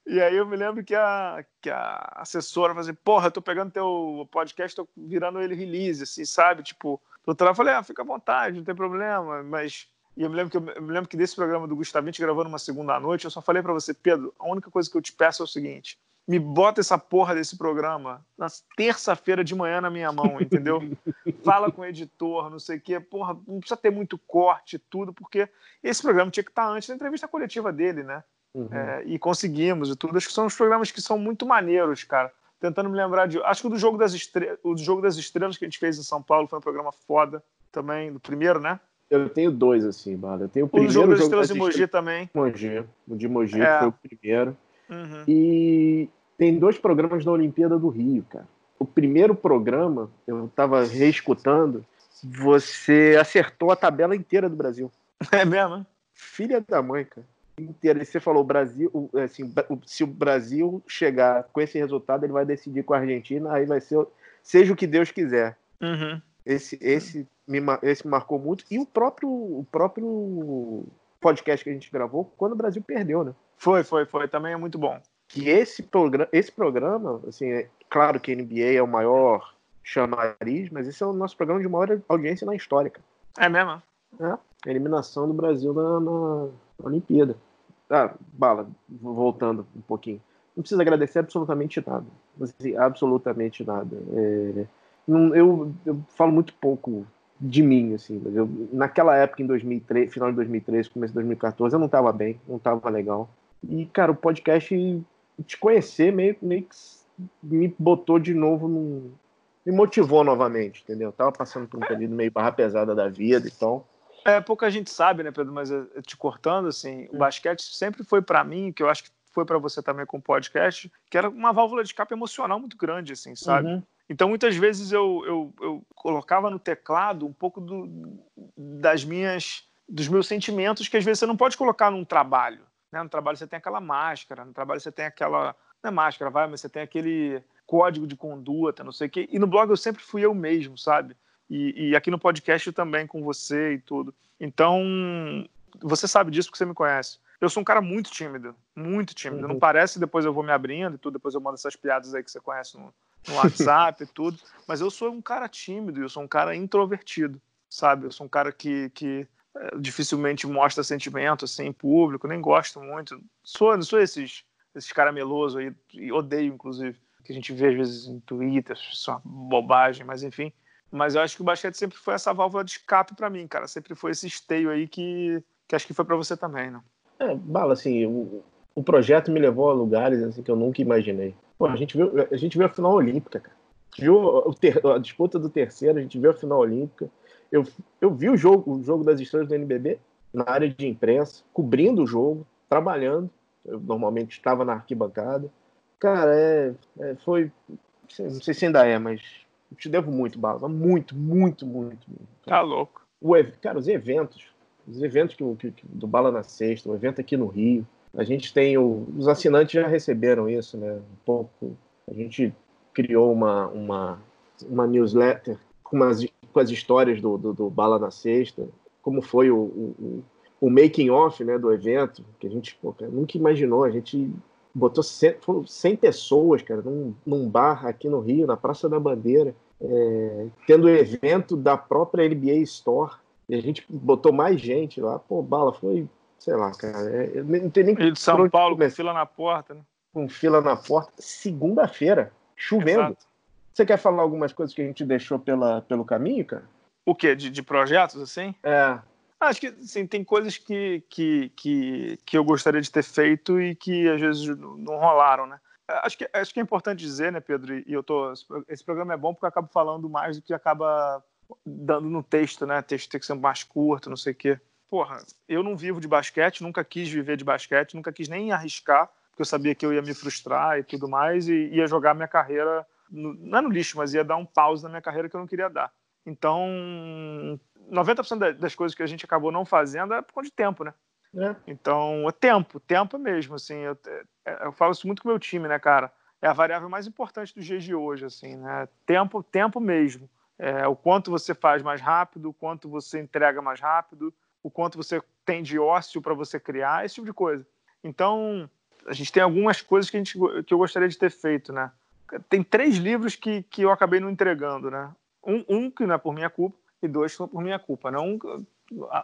E aí eu me lembro que a, que a assessora falou assim, porra, eu tô pegando teu podcast, tô virando ele release, assim, sabe? Tipo, do eu falei, ah, fica à vontade, não tem problema, mas... E eu me lembro que, eu, me lembro que desse programa do Gustavinho, gravando uma segunda noite, eu só falei para você, Pedro, a única coisa que eu te peço é o seguinte, me bota essa porra desse programa na terça-feira de manhã na minha mão, entendeu? Fala com o editor, não sei o quê, porra, não precisa ter muito corte, tudo, porque esse programa tinha que estar antes da entrevista coletiva dele, né? Uhum. É, e conseguimos e tudo. Acho que são os programas que são muito maneiros, cara. Tentando me lembrar de. Acho que o do Jogo das Estrelas, o do Jogo das Estrelas que a gente fez em São Paulo foi um programa foda também, do primeiro, né? Eu tenho dois, assim, mano. Eu tenho o primeiro. O Jogo das Estrelas de Mogi também. Mogi. O de Mogi é. foi o primeiro. Uhum. E tem dois programas da Olimpíada do Rio, cara. O primeiro programa, eu tava reescutando, você acertou a tabela inteira do Brasil. <laughs> É mesmo? Filha da mãe, cara inteira. E você falou, o Brasil, assim, se o Brasil chegar com esse resultado, ele vai decidir com a Argentina, aí vai ser, seja o que Deus quiser. Uhum. Esse, esse, me, esse marcou muito. E o próprio, o próprio podcast que a gente gravou, quando o Brasil perdeu, né? Foi, foi, foi. Também é muito bom. Que esse, programa, esse programa, assim, é claro que a NBA é o maior chamariz, mas esse é o nosso programa de maior audiência na história. Cara. É mesmo? É, eliminação do Brasil na, na, Olimpíada. Ah, Bala, voltando um pouquinho. Não precisa agradecer absolutamente nada. Assim, absolutamente nada. É, não, eu, eu falo muito pouco de mim, assim. Eu, naquela época, em 2003, final de 2013, começo de 2014, eu não estava bem, não estava legal. E, cara, o podcast, te conhecer meio, meio que me botou de novo num, me motivou novamente, entendeu? Eu tava passando por um período meio barra pesada da vida e tal. É, pouca gente sabe, né, Pedro, mas eh, te cortando, assim, o hum. basquete sempre foi para mim, que eu acho que foi para você também com o podcast, que era uma válvula de escape emocional muito grande, assim, sabe? Uhum. Então, muitas vezes eu, eu, eu, colocava no teclado um pouco do, das minhas, dos meus sentimentos que às vezes você não pode colocar num trabalho. Né? No trabalho você tem aquela máscara, no trabalho você tem aquela. Não é máscara, vai, mas você tem aquele, código de conduta, não sei o quê. E no blog eu sempre fui eu mesmo, sabe? E, e aqui no podcast também com você e tudo. Então, você sabe disso porque você me conhece. Eu sou um cara muito tímido, muito tímido. Uhum. Não parece, depois eu vou me abrindo e tudo, depois eu mando essas piadas aí que você conhece no, no WhatsApp e tudo. Mas eu sou um cara tímido, eu sou um cara introvertido, sabe? Eu sou um cara que, que é, dificilmente mostra sentimento assim em público, nem gosto muito. Sou, não sou esses, esses cara meloso aí, e odeio, inclusive, que a gente vê às vezes em Twitter, isso é uma bobagem, mas enfim. Mas eu acho que o basquete sempre foi essa válvula de escape para mim, cara. Sempre foi esse esteio aí que, que acho que foi para você também, né? É, Bala, assim, o, o projeto me levou a lugares assim, que eu nunca imaginei. Pô, a gente viu a, gente viu a final olímpica, cara. A, viu ter, a disputa do terceiro, a gente viu a final olímpica. Eu, eu vi o jogo, o jogo das estrelas do NBB na área de imprensa, cobrindo o jogo, trabalhando. Eu normalmente estava na arquibancada. Cara, é, é foi. Não sei se ainda é, mas te devo muito, Bala. Muito, muito, muito, muito. Tá louco. O, cara, os eventos os eventos que, que, do Bala na Sexta, o evento aqui no Rio. A gente tem o, os assinantes já receberam isso, né? Um pouco. A gente criou uma, uma, uma newsletter com, umas, com as histórias do, do, do Bala na Sexta, como foi o, o, o making off né, do evento, que a gente pô, cara, nunca imaginou. A gente botou 100, 100 pessoas, cara, num, num, bar aqui no Rio, na Praça da Bandeira, é, tendo evento da própria NBA Store e a gente botou mais gente lá. Pô, bala, foi, sei lá, cara. É, não tem nem. E de São Paulo, com fila na porta, né? Com fila na porta. Segunda-feira, chovendo. Exato. Você quer falar algumas coisas que a gente deixou pela, pelo caminho, cara? O quê? De, de projetos, assim? É. Acho que assim, tem coisas que, que, que, que eu gostaria de ter feito e que às vezes não rolaram, né? Acho que, acho que é importante dizer, né, Pedro? E eu tô. Esse programa é bom porque eu acabo falando mais do que acaba dando no texto, né? O texto tem que ser mais curto, não sei o quê. Porra, eu não vivo de basquete, nunca quis viver de basquete, nunca quis nem arriscar, porque eu sabia que eu ia me frustrar e tudo mais, e ia jogar minha carreira, no, não é no lixo, mas ia dar um pause na minha carreira que eu não queria dar. Então, 90% das coisas que a gente acabou não fazendo é por conta de tempo, né? É. Então, é tempo, tempo mesmo, assim. Eu, é, eu falo isso muito com o meu time, né, cara? É a variável mais importante dos dias de hoje, assim, né? Tempo, tempo mesmo. É, o quanto você faz mais rápido, o quanto você entrega mais rápido, o quanto você tem de ócio para você criar, esse tipo de coisa. Então, a gente tem algumas coisas que, a gente, que eu gostaria de ter feito, né? Tem três livros que, que eu acabei não entregando, né? Um, um que não é por minha culpa e dois que são por minha culpa. Né? Um,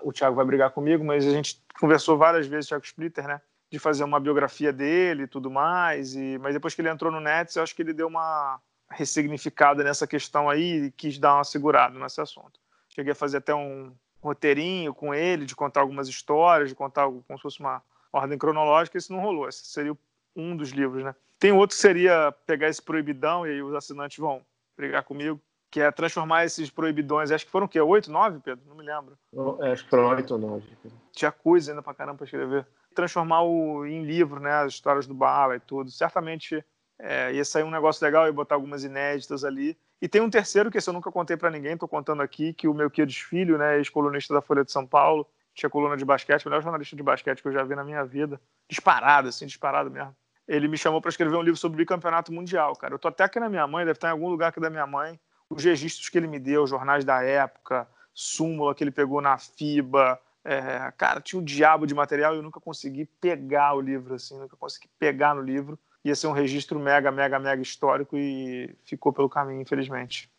o Thiago vai brigar comigo, mas a gente conversou várias vezes, Thiago Splitter, né? De fazer uma biografia dele e tudo mais. E, mas depois que ele entrou no Nets, eu acho que ele deu uma, ressignificada nessa questão aí e quis dar uma segurada nesse assunto. Cheguei a fazer até um roteirinho com ele, de contar algumas histórias, de contar algo como se fosse uma ordem cronológica, isso não rolou. Esse seria um dos livros, né? Tem outro que seria pegar esse proibidão, e aí os assinantes vão brigar comigo, que é transformar esses proibidões, acho que foram o quê? Oito, nove, Pedro? Não me lembro. É, acho que foram oito ou nove. Tinha coisa ainda pra caramba pra escrever. Transformar o, em livro, né? As histórias do Bala e tudo. Certamente é, ia sair um negócio legal e botar algumas inéditas ali. E tem um terceiro que esse eu nunca contei para ninguém, tô contando aqui, que o meu querido filho, né, ex-colunista da Folha de São Paulo, tinha coluna de basquete, o melhor jornalista de basquete que eu já vi na minha vida, disparado, assim, disparado mesmo. Ele me chamou para escrever um livro sobre o bicampeonato mundial, cara. Eu tô até aqui na minha mãe, deve estar em algum lugar aqui da minha mãe, os registros que ele me deu, jornais da época, súmula que ele pegou na FIBA, é, cara, tinha um diabo de material e eu nunca consegui pegar o livro, assim, nunca consegui pegar no livro ia ser um registro mega, mega, mega histórico e ficou pelo caminho, infelizmente.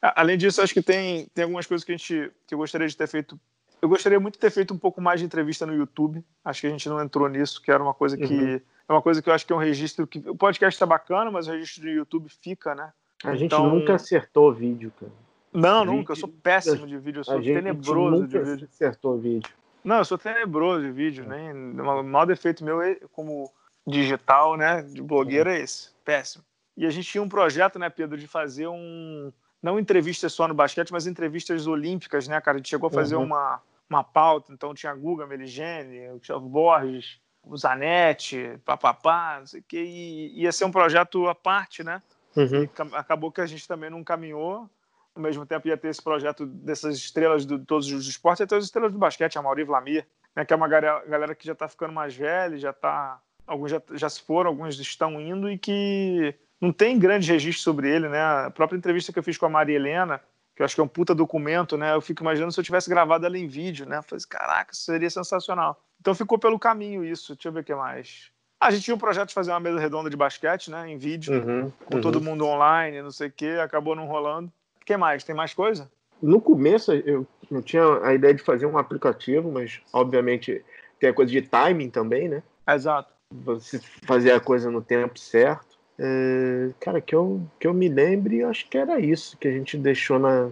Além disso, acho que tem, tem algumas coisas que, a gente, que eu gostaria de ter feito. Eu gostaria muito de ter feito um pouco mais de entrevista no YouTube. Acho que a gente não entrou nisso, que era uma coisa que. Uhum. É uma coisa que eu acho que é um registro que. O podcast está bacana, mas o registro do YouTube fica, né? A gente então... nunca acertou vídeo, cara. Não, vídeo... nunca. Eu sou péssimo de vídeo. Eu sou tenebroso de vídeo. acertou vídeo. Não, eu sou tenebroso de vídeo. Nem... O maior defeito meu é como digital, né, de blogueiro é esse, péssimo. E a gente tinha um projeto, né, Pedro, de fazer um não entrevistas só no basquete, mas entrevistas olímpicas, né, cara? A gente chegou a fazer uhum. uma, uma pauta, então tinha Guga, Meligene, o Gustavo Borges, o Zanetti, papapá, não sei o que, e ia ser um projeto à parte, né? Uhum. acabou que a gente também não caminhou. Ao mesmo tempo ia ter esse projeto dessas estrelas de todos os esportes, e até as estrelas do basquete, a Mauri Vlamir, né, que é uma galera que já está ficando mais velha, já está alguns já, já se foram, alguns estão indo e que não tem grande registro sobre ele, né? A própria entrevista que eu fiz com a Maria Helena, que eu acho que é um puta documento, né? Eu fico imaginando se eu tivesse gravado ela em vídeo, né? Eu falei, caraca, isso seria sensacional. Então ficou pelo caminho isso. Deixa eu ver o que mais. Ah, a gente tinha um projeto de fazer uma mesa redonda de basquete, né? Em vídeo, uhum, com uhum. todo mundo online, não sei o quê, acabou não rolando. O que mais? Tem mais coisa? No começo eu não tinha a ideia de fazer um aplicativo, mas obviamente tem a coisa de timing também, né? Exato. Você fazer a coisa no tempo certo. É, cara, que eu, que eu me lembre, acho que era isso que a gente deixou na.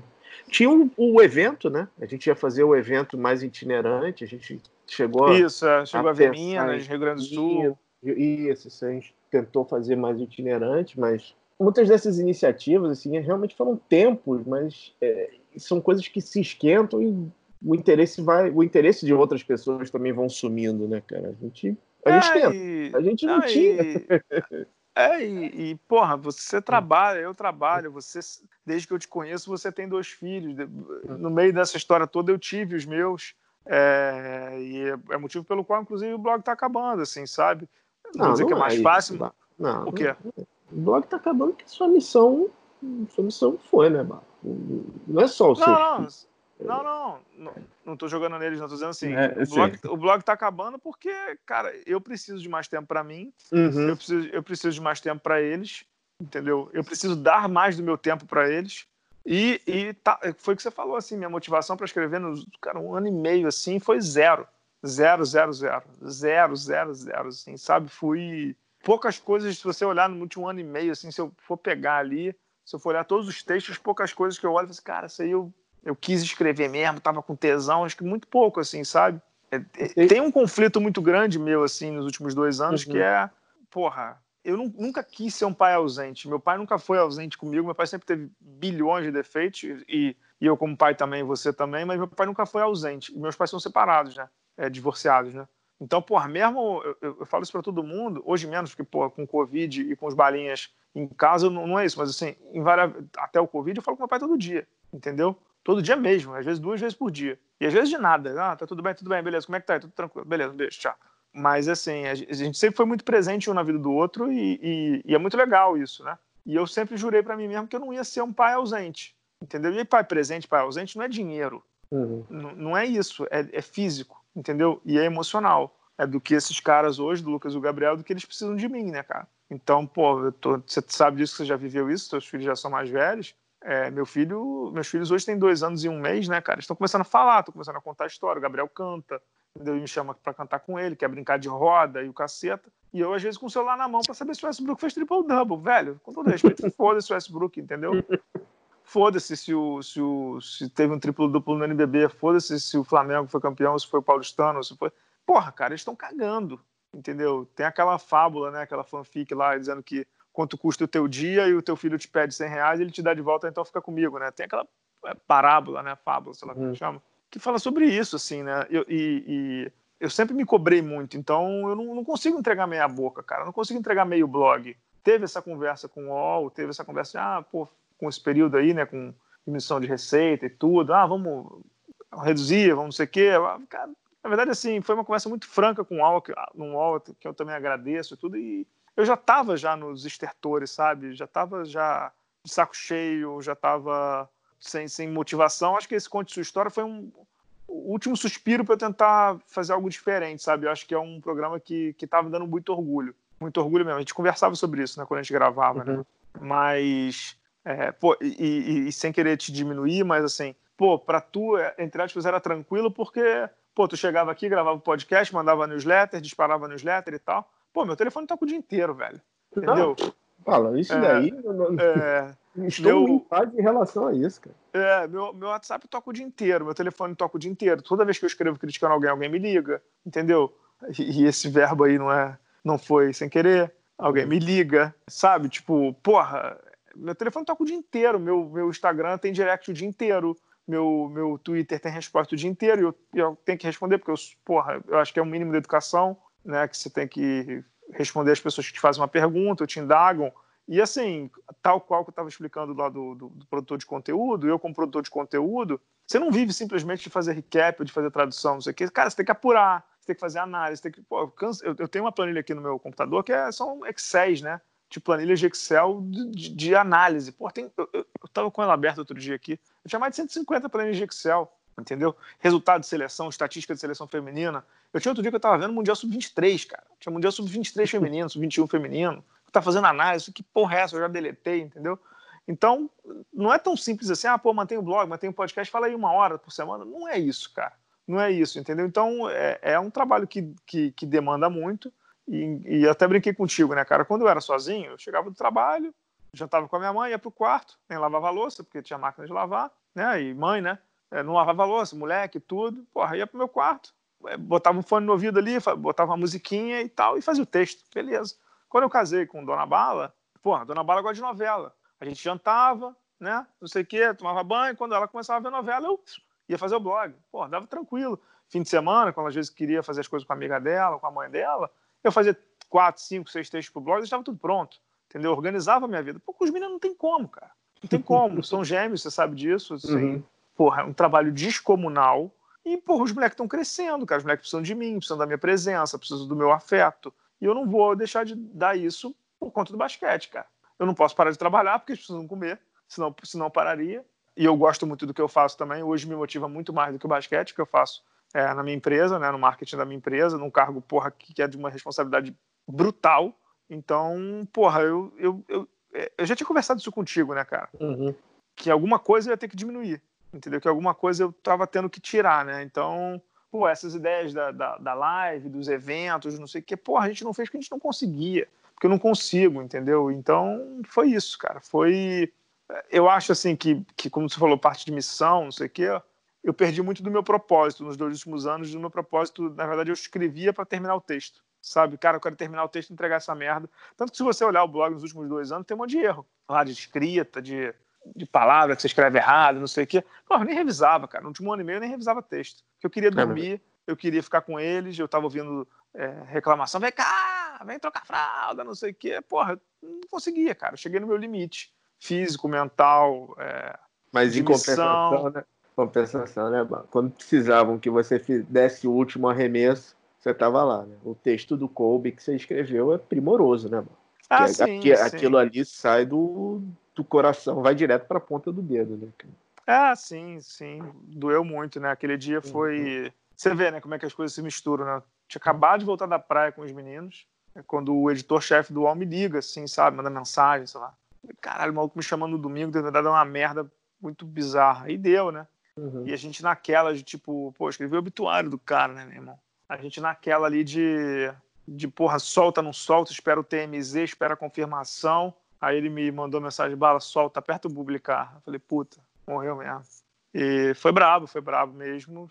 Tinha o, o evento, né? A gente ia fazer o evento mais itinerante, a gente chegou Isso, a, é, chegou a, a ver Minas, Rio Grande do Sul. Isso, isso, a gente tentou fazer mais itinerante, mas muitas dessas iniciativas, assim, realmente foram tempos, mas é, são coisas que se esquentam e o interesse vai, o interesse de outras pessoas também vão sumindo, né, cara? A gente, a gente é, tenta, e... a gente não, tinha. E... <laughs> É, e, e, porra, você trabalha, eu trabalho, você, desde que eu te conheço, você tem dois filhos. No meio dessa história toda, eu tive os meus. É, e é, é motivo pelo qual, inclusive, o blog tá acabando, assim, sabe? Não, não dizer não que é mais é fácil. Isso, não, o quê? O blog tá acabando porque sua missão, sua missão foi, né, Barro? Não é só o seu. Não, não, não, não, não, não tô jogando neles, não tô dizendo assim. É, o, blog, o blog tá acabando porque, cara, eu preciso de mais tempo para mim, uhum. eu, preciso, eu preciso de mais tempo para eles, entendeu? Eu preciso dar mais do meu tempo para eles. E, e tá, foi o que você falou, assim, minha motivação para escrever, no, cara, um ano e meio, assim, foi zero. Zero, zero, zero. Zero, zero, zero, assim, sabe? Fui... Poucas coisas, se você olhar no último ano e meio, assim, se eu for pegar ali, se eu for olhar todos os textos, poucas coisas que eu olho e falo assim, cara, isso aí eu eu quis escrever mesmo, tava com tesão, acho que muito pouco, assim, sabe? É, é, tem um conflito muito grande meu, assim, nos últimos dois anos, uhum. que é, porra, eu nunca quis ser um pai ausente. Meu pai nunca foi ausente comigo, meu pai sempre teve bilhões de defeitos, e, e eu como pai também, você também, mas meu pai nunca foi ausente. E meus pais são separados, né? É, divorciados, né? Então, porra, mesmo, eu, eu, falo isso para todo mundo, hoje menos, porque, porra, com Covid e com os balinhas em casa não, não é isso, mas assim, até o Covid eu falo com meu pai todo dia, entendeu? Todo dia mesmo, às vezes duas vezes por dia. E às vezes de nada. Ah, tá tudo bem, tudo bem, beleza, como é que tá? Tudo tranquilo, beleza, beijo, tchau. Mas assim, a gente sempre foi muito presente um na vida do outro e, e, e é muito legal isso, né? E eu sempre jurei para mim mesmo que eu não ia ser um pai ausente, entendeu? E pai presente, pai ausente não é dinheiro. Uhum. Não é isso, é, é físico, entendeu? E é emocional. É do que esses caras hoje, do Lucas e do Gabriel, do que eles precisam de mim, né, cara? Então, pô, tô, você sabe disso, você já viveu isso, seus filhos já são mais velhos. É, meu filho, meus filhos hoje têm dois anos e um mês, né, cara? Estão começando a falar, estão começando a contar a história. O Gabriel canta, entendeu? Me chama para cantar com ele, quer brincar de roda e o caceta. E eu, às vezes, com o celular na mão para saber se o Westbrook fez triple-double, velho. Com todo respeito, <laughs> foda-se o Westbrook, entendeu? Foda-se se, o, se, o, se teve um triplo-duplo no NBB, foda-se se o Flamengo foi campeão, se foi o Paulistano, se foi. Porra, cara, eles estão cagando, entendeu? Tem aquela fábula, né? Aquela fanfic lá dizendo que quanto custa o teu dia e o teu filho te pede 100 reais e ele te dá de volta, então fica comigo, né? Tem aquela é, parábola, né? Fábula, sei lá como uhum. chama, que fala sobre isso, assim, né? Eu, e, e, eu sempre me cobrei muito, então eu não, não, consigo entregar meia boca, cara. Eu não consigo entregar meio blog. Teve essa conversa com o UOL, teve essa conversa, de, ah, pô, com esse período aí, né? Com diminuição de receita e tudo. Ah, vamos reduzir, vamos não sei o quê. Cara, na verdade, assim, foi uma conversa muito franca com o que, no UOL, que eu também agradeço e tudo, e eu já estava já nos estertores, sabe? Já estava já de saco cheio, já estava sem, sem motivação. Acho que esse Conte Sua História foi um o último suspiro para tentar fazer algo diferente, sabe? Eu acho que é um programa que estava dando muito orgulho. Muito orgulho mesmo. A gente conversava sobre isso, né? Quando a gente gravava, né? uhum. né? Mas, é, pô, e, e, e, sem querer te diminuir, mas assim, pô, para tu, é, entre aspas, era tranquilo porque, pô, tu chegava aqui, gravava o podcast, mandava newsletter, disparava newsletter e tal. Pô, meu telefone toca o dia inteiro, velho. Entendeu? Não, fala, isso é, daí. Não, é, <laughs> estou meu, em relação a isso, cara. É, meu, meu WhatsApp toca o dia inteiro, meu telefone toca o dia inteiro. Toda vez que eu escrevo criticando alguém, alguém me liga, entendeu? E, e esse verbo aí não é, não foi sem querer. Alguém me liga, sabe? Tipo, porra, meu telefone toca o dia inteiro, meu, meu Instagram tem direct o dia inteiro, meu, meu Twitter tem resposta o dia inteiro, e eu, eu tenho que responder, porque eu, porra, eu acho que é o um mínimo da educação né, que você tem que responder as pessoas que te fazem uma pergunta, ou te indagam. E assim, tal qual que eu estava explicando lá do, do, do, produtor de conteúdo, eu como produtor de conteúdo, você não vive simplesmente de fazer recap de fazer tradução, não sei o quê. Cara, você tem que apurar, você tem que fazer análise, tem que. Pô, eu, eu, tenho uma planilha aqui no meu computador que é, são Excel, né? De planilhas de Excel de, de análise. Pô, tem, eu, eu, eu tava com ela aberta outro dia aqui. Eu tinha mais de 150 planilhas de Excel, entendeu? Resultado de seleção, estatística de seleção feminina. Eu tinha outro dia que eu tava vendo Mundial Sub-23, cara. Tinha Mundial Sub-23 feminino, Sub-21 feminino. Tava fazendo análise, que porra é essa? Eu já deletei, entendeu? Então, não é tão simples assim, ah, pô, mantém o blog, mantém o podcast, fala aí uma hora por semana. Não é isso, cara. Não é isso, entendeu? Então, é, é um trabalho que, que, que demanda muito. E, e, até brinquei contigo, né, cara? Quando eu era sozinho, eu chegava do trabalho, jantava com a minha mãe, ia pro quarto, nem lavava louça, porque tinha máquina de lavar, né? E mãe, né? É, não lavava louça, moleque, tudo. Porra, ia pro meu quarto, é, botava um fone no ouvido ali, botava uma musiquinha e tal, e fazia o texto. Beleza. Quando eu casei com Dona Bala, porra, Dona Bala gosta de novela. A gente jantava, né? Não sei o quê, tomava banho. Quando ela começava a ver novela, eu ia fazer o blog. Pô, dava tranquilo. Fim de semana, quando às vezes queria fazer as coisas com a amiga dela, com a mãe dela, eu fazia quatro, cinco, seis textos pro blog, deixava tudo pronto. Entendeu? organizava a minha vida. Pô, com os meninos não tem como, cara. Não tem como. São gêmeos, você sabe disso. Assim. Uhum. Porra, é um trabalho descomunal. E, porra, os moleques estão crescendo, cara. Os moleques precisam de mim, precisam da minha presença, precisam do meu afeto. E eu não vou deixar de dar isso por conta do basquete, cara. Eu não posso parar de trabalhar porque eles precisam comer, senão, senão pararia. E eu gosto muito do que eu faço também. Hoje me motiva muito mais do que o basquete que eu faço é, na minha empresa, né, no marketing da minha empresa, num cargo, porra, que é de uma responsabilidade brutal. Então, porra, eu, eu, eu, eu já tinha conversado isso contigo, né, cara? Uhum. Que alguma coisa eu ia ter que diminuir, entendeu? Que alguma coisa eu tava tendo que tirar, né? Então, pô, essas ideias da, da, da live, dos eventos, não sei o que, porra, a gente não fez porque a gente não conseguia porque eu não consigo, entendeu? Então foi isso, cara. Foi. Eu acho assim que, que como você falou, parte de missão, não sei o quê, eu perdi muito do meu propósito nos dois últimos anos. Do meu propósito, na verdade, eu escrevia para terminar o texto, sabe? Cara, eu quero terminar o texto e entregar essa merda. Tanto que se você olhar o blog nos últimos dois anos, tem um monte de erro lá de escrita, de, de palavra que você escreve errado, não sei o quê. Pô, eu nem revisava, cara. No último ano e meio eu nem revisava texto. Porque eu queria dormir, eu queria ficar com eles, eu tava ouvindo é, reclamação, vem cá, vem trocar fralda, não sei o quê. Porra, não conseguia, cara. Eu cheguei no meu limite físico, mental. É, Mas em compensação, né? Compensação, né? Quando precisavam que você desse o último arremesso, você estava lá, né? O texto do Kobe que você escreveu é primoroso, né, mano? Ah, sim, aqui, sim. Aquilo ali sai do, do coração, vai direto para a ponta do dedo, né? Ah, sim, sim. Doeu muito, né? Aquele dia foi. Uhum. Você vê, né, como é que as coisas se misturam, né? Tinha acabado de voltar da praia com os meninos, é quando o editor-chefe do UOL me liga, assim, sabe? Manda mensagem, sei lá. Caralho, o maluco me chamando no domingo, tentando dar uma merda muito bizarra. E deu, né? Uhum. E a gente naquela de tipo, pô, escrevi o obituário do cara, né, meu irmão? A gente naquela ali de, de porra, solta, não solta, espera o TMZ, espera a confirmação. Aí ele me mandou mensagem, bala, solta, aperta o publicar. Eu falei, puta, morreu mesmo. E foi brabo, foi brabo mesmo.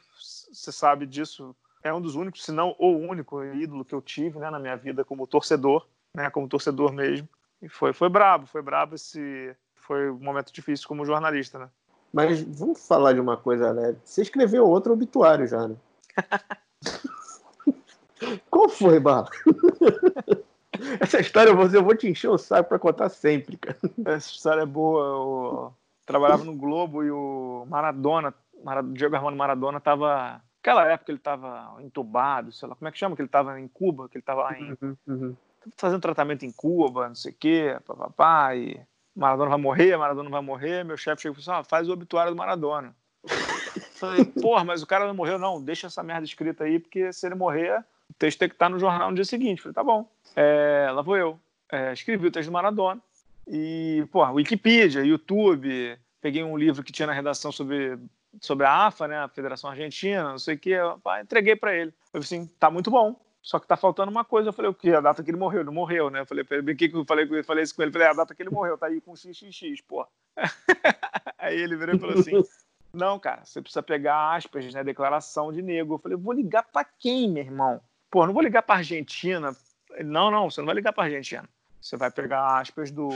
Você sabe disso é um dos únicos, se não o único ídolo que eu tive né, na minha vida como torcedor, né, como torcedor mesmo. E foi, foi brabo, foi brabo esse. Foi um momento difícil como jornalista, né? Mas vamos falar de uma coisa leve. Você escreveu outro obituário já, né? <laughs> Qual foi, Bala? <laughs> Essa história eu vou te encher o saco pra contar sempre, cara. Essa história é boa. Eu trabalhava no Globo e o Maradona, Diego Armando Maradona, tava Naquela época ele estava entubado, sei lá, como é que chama? Que ele estava em Cuba, que ele estava em. Uhum, uhum. fazendo tratamento em Cuba, não sei o quê, papapá, e Maradona vai morrer, Maradona vai morrer. Meu chefe chegou e falou assim: ah, faz o obituário do Maradona. Falei, <laughs> porra, mas o cara não morreu, não, deixa essa merda escrita aí, porque se ele morrer, o texto tem que estar no jornal no dia seguinte. Falei, tá bom. É, lá vou eu. É, escrevi o texto do Maradona. E, porra, Wikipedia, YouTube, peguei um livro que tinha na redação sobre sobre a AFA, né, a Federação Argentina, não sei o eu, entreguei para ele. Falei assim, tá muito bom, só que tá faltando uma coisa. Eu falei, o quê? A data que ele morreu, não morreu, né? Eu falei, brinquei que eu falei, eu falei isso com ele, falei, a data que ele morreu, tá aí com XXX, pô. <laughs> aí ele virou e falou assim, não, cara, você precisa pegar aspas, né, declaração de nego. Eu falei, vou ligar para quem, meu irmão? Pô, não vou ligar para Argentina. Não, não, você não vai ligar para Argentina. Você vai pegar aspas do,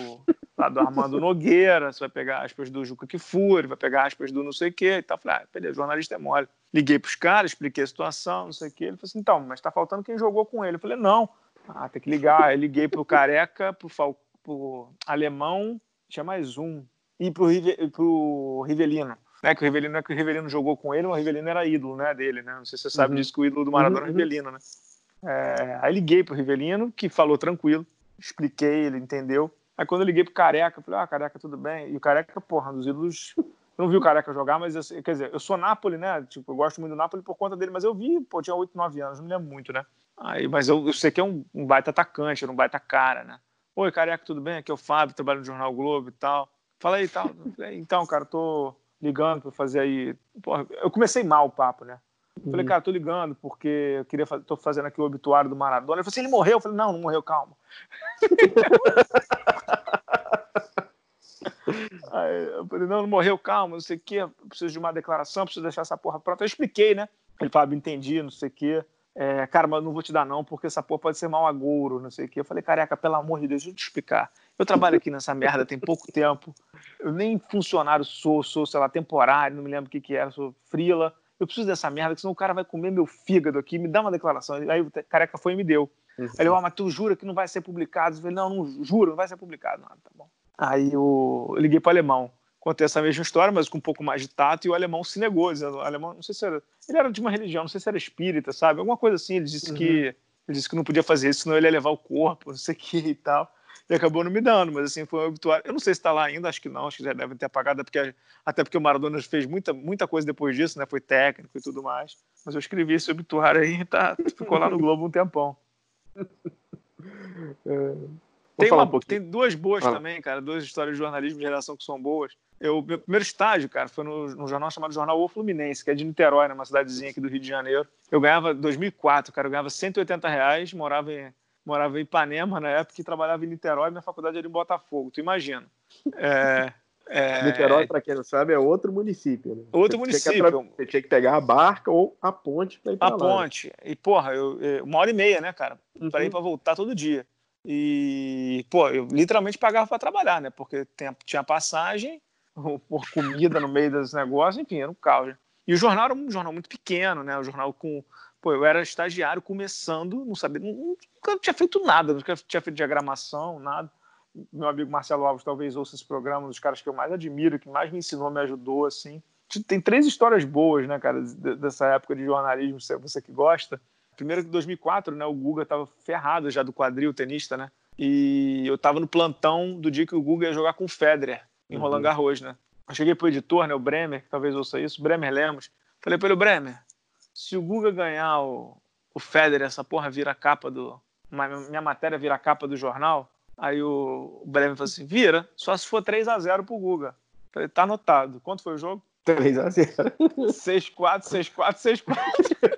lá do Armando Nogueira, você vai pegar aspas do Juca Kifuri, vai pegar aspas do não sei o quê e tal. Falei, ah, beleza, jornalista é mole. Liguei pros caras, expliquei a situação, não sei o quê. Ele falou assim, então, mas tá faltando quem jogou com ele. Eu falei, não. Ah, tem que ligar. Aí liguei pro Careca, pro, Fal... pro Alemão, tinha mais um. E pro, Rive... pro Rivelino. Né, que o Rivelino não é que o Rivelino jogou com ele, mas o Rivelino era ídolo né, dele, né? Não sei se você sabe uhum. disso, que o ídolo do Maradona uhum. é o Rivelino, né? É, aí liguei pro Rivelino, que falou tranquilo expliquei, ele entendeu. Aí quando eu liguei pro Careca, falei, ah, Careca, tudo bem? E o Careca, porra, dos ídolos... Não vi o Careca jogar, mas, eu, quer dizer, eu sou Napoli, né? Tipo, eu gosto muito do Napoli por conta dele, mas eu vi, pô, tinha 8, 9 anos, não lembro muito, né? Aí, mas eu, eu sei que é um, um baita atacante, era um baita cara, né? Oi, Careca, tudo bem? Aqui é o Fábio, trabalho no Jornal Globo e tal. Fala aí e tal. Então, cara, tô ligando para fazer aí. Porra, eu comecei mal o papo, né? Falei, uhum. cara, tô ligando porque eu queria tô fazendo aqui o obituário do Maradona. Ele falou assim, ele morreu? Eu falei, não, não morreu, calma. <laughs> Aí eu falei, não, não morreu, calma, não sei o quê, preciso de uma declaração, preciso deixar essa porra pronta. Eu expliquei, né? Ele falou, entendi, não sei o quê. É, cara, mas não vou te dar não, porque essa porra pode ser mal agouro, não sei o quê. Eu falei, careca, pelo amor de Deus, deixa eu te explicar. Eu trabalho aqui nessa merda tem pouco tempo. Eu nem funcionário sou, sou, sei lá, temporário, não me lembro o que que era, sou frila. Eu preciso dessa merda, que senão o cara vai comer meu fígado aqui, me dá uma declaração. Aí o careca foi e me deu. Uhum. Aí ele, oh, mas tu jura que não vai ser publicado? Eu falei, não, não juro, não vai ser publicado. Não, tá bom. Aí eu, eu liguei para o alemão. Contei essa mesma história, mas com um pouco mais de tato, e o alemão se negou. Dizendo, o alemão, não sei se era. Ele era de uma religião, não sei se era espírita, sabe? Alguma coisa assim. Ele disse, uhum. que, ele disse que não podia fazer isso, senão ele ia levar o corpo, não sei o que e tal e acabou não me dando, mas assim, foi um obituário. Eu não sei se está lá ainda, acho que não, acho que já devem ter apagado, porque, até porque o Maradona fez muita, muita coisa depois disso, né? Foi técnico e tudo mais. Mas eu escrevi esse obituário aí e tá, ficou lá no Globo um tempão. <laughs> É... Tem, uma, um tem, duas boas ah. também, cara, duas histórias de jornalismo de redação que são boas. Eu, meu primeiro estágio, cara, foi no, no jornal chamado Jornal O Fluminense, que é de Niterói, numa cidadezinha aqui do Rio de Janeiro. Eu ganhava, 2004, cara, eu ganhava 180 reais, morava em, morava em Ipanema na época e trabalhava em Niterói, minha faculdade era em Botafogo, tu imagina. É, é... Niterói, para quem não sabe, é outro município. Né? Outro você município. Tinha você tinha que pegar a barca ou a ponte para ir para lá. A ponte. E, porra, eu, eu, uma hora e meia, né, cara? Uhum. Para ir para voltar todo dia. E, pô, eu literalmente pagava para trabalhar, né? Porque tinha passagem, <laughs> por comida no meio dos negócios, enfim, era um caos. E o jornal era um jornal muito pequeno, né? O jornal com Pô, eu era estagiário começando, não sabia, nunca tinha feito nada, nunca tinha feito diagramação, nada. Meu amigo Marcelo Alves talvez ouça esse programa, um dos caras que eu mais admiro, que mais me ensinou, me ajudou, assim. Tem três histórias boas, né, cara, dessa época de jornalismo, você que gosta. Primeiro que em 2004, né, o Guga tava ferrado já do quadril, tenista, né? E eu tava no plantão do dia que o Guga ia jogar com o Federer, em uhum. Roland Garros, né? Eu cheguei pro editor, né, o Bremer, que talvez ouça isso, Bremer Lemos. Falei para ele, Bremer, se o Guga ganhar o, o Federer, essa porra vira capa do. Minha matéria vira capa do jornal. Aí o, o Bremen falou assim: vira, só se for 3 a 0 pro Guga. Falei, tá anotado. Quanto foi o jogo? 3 a 0 6-4, 6-4, 6-4.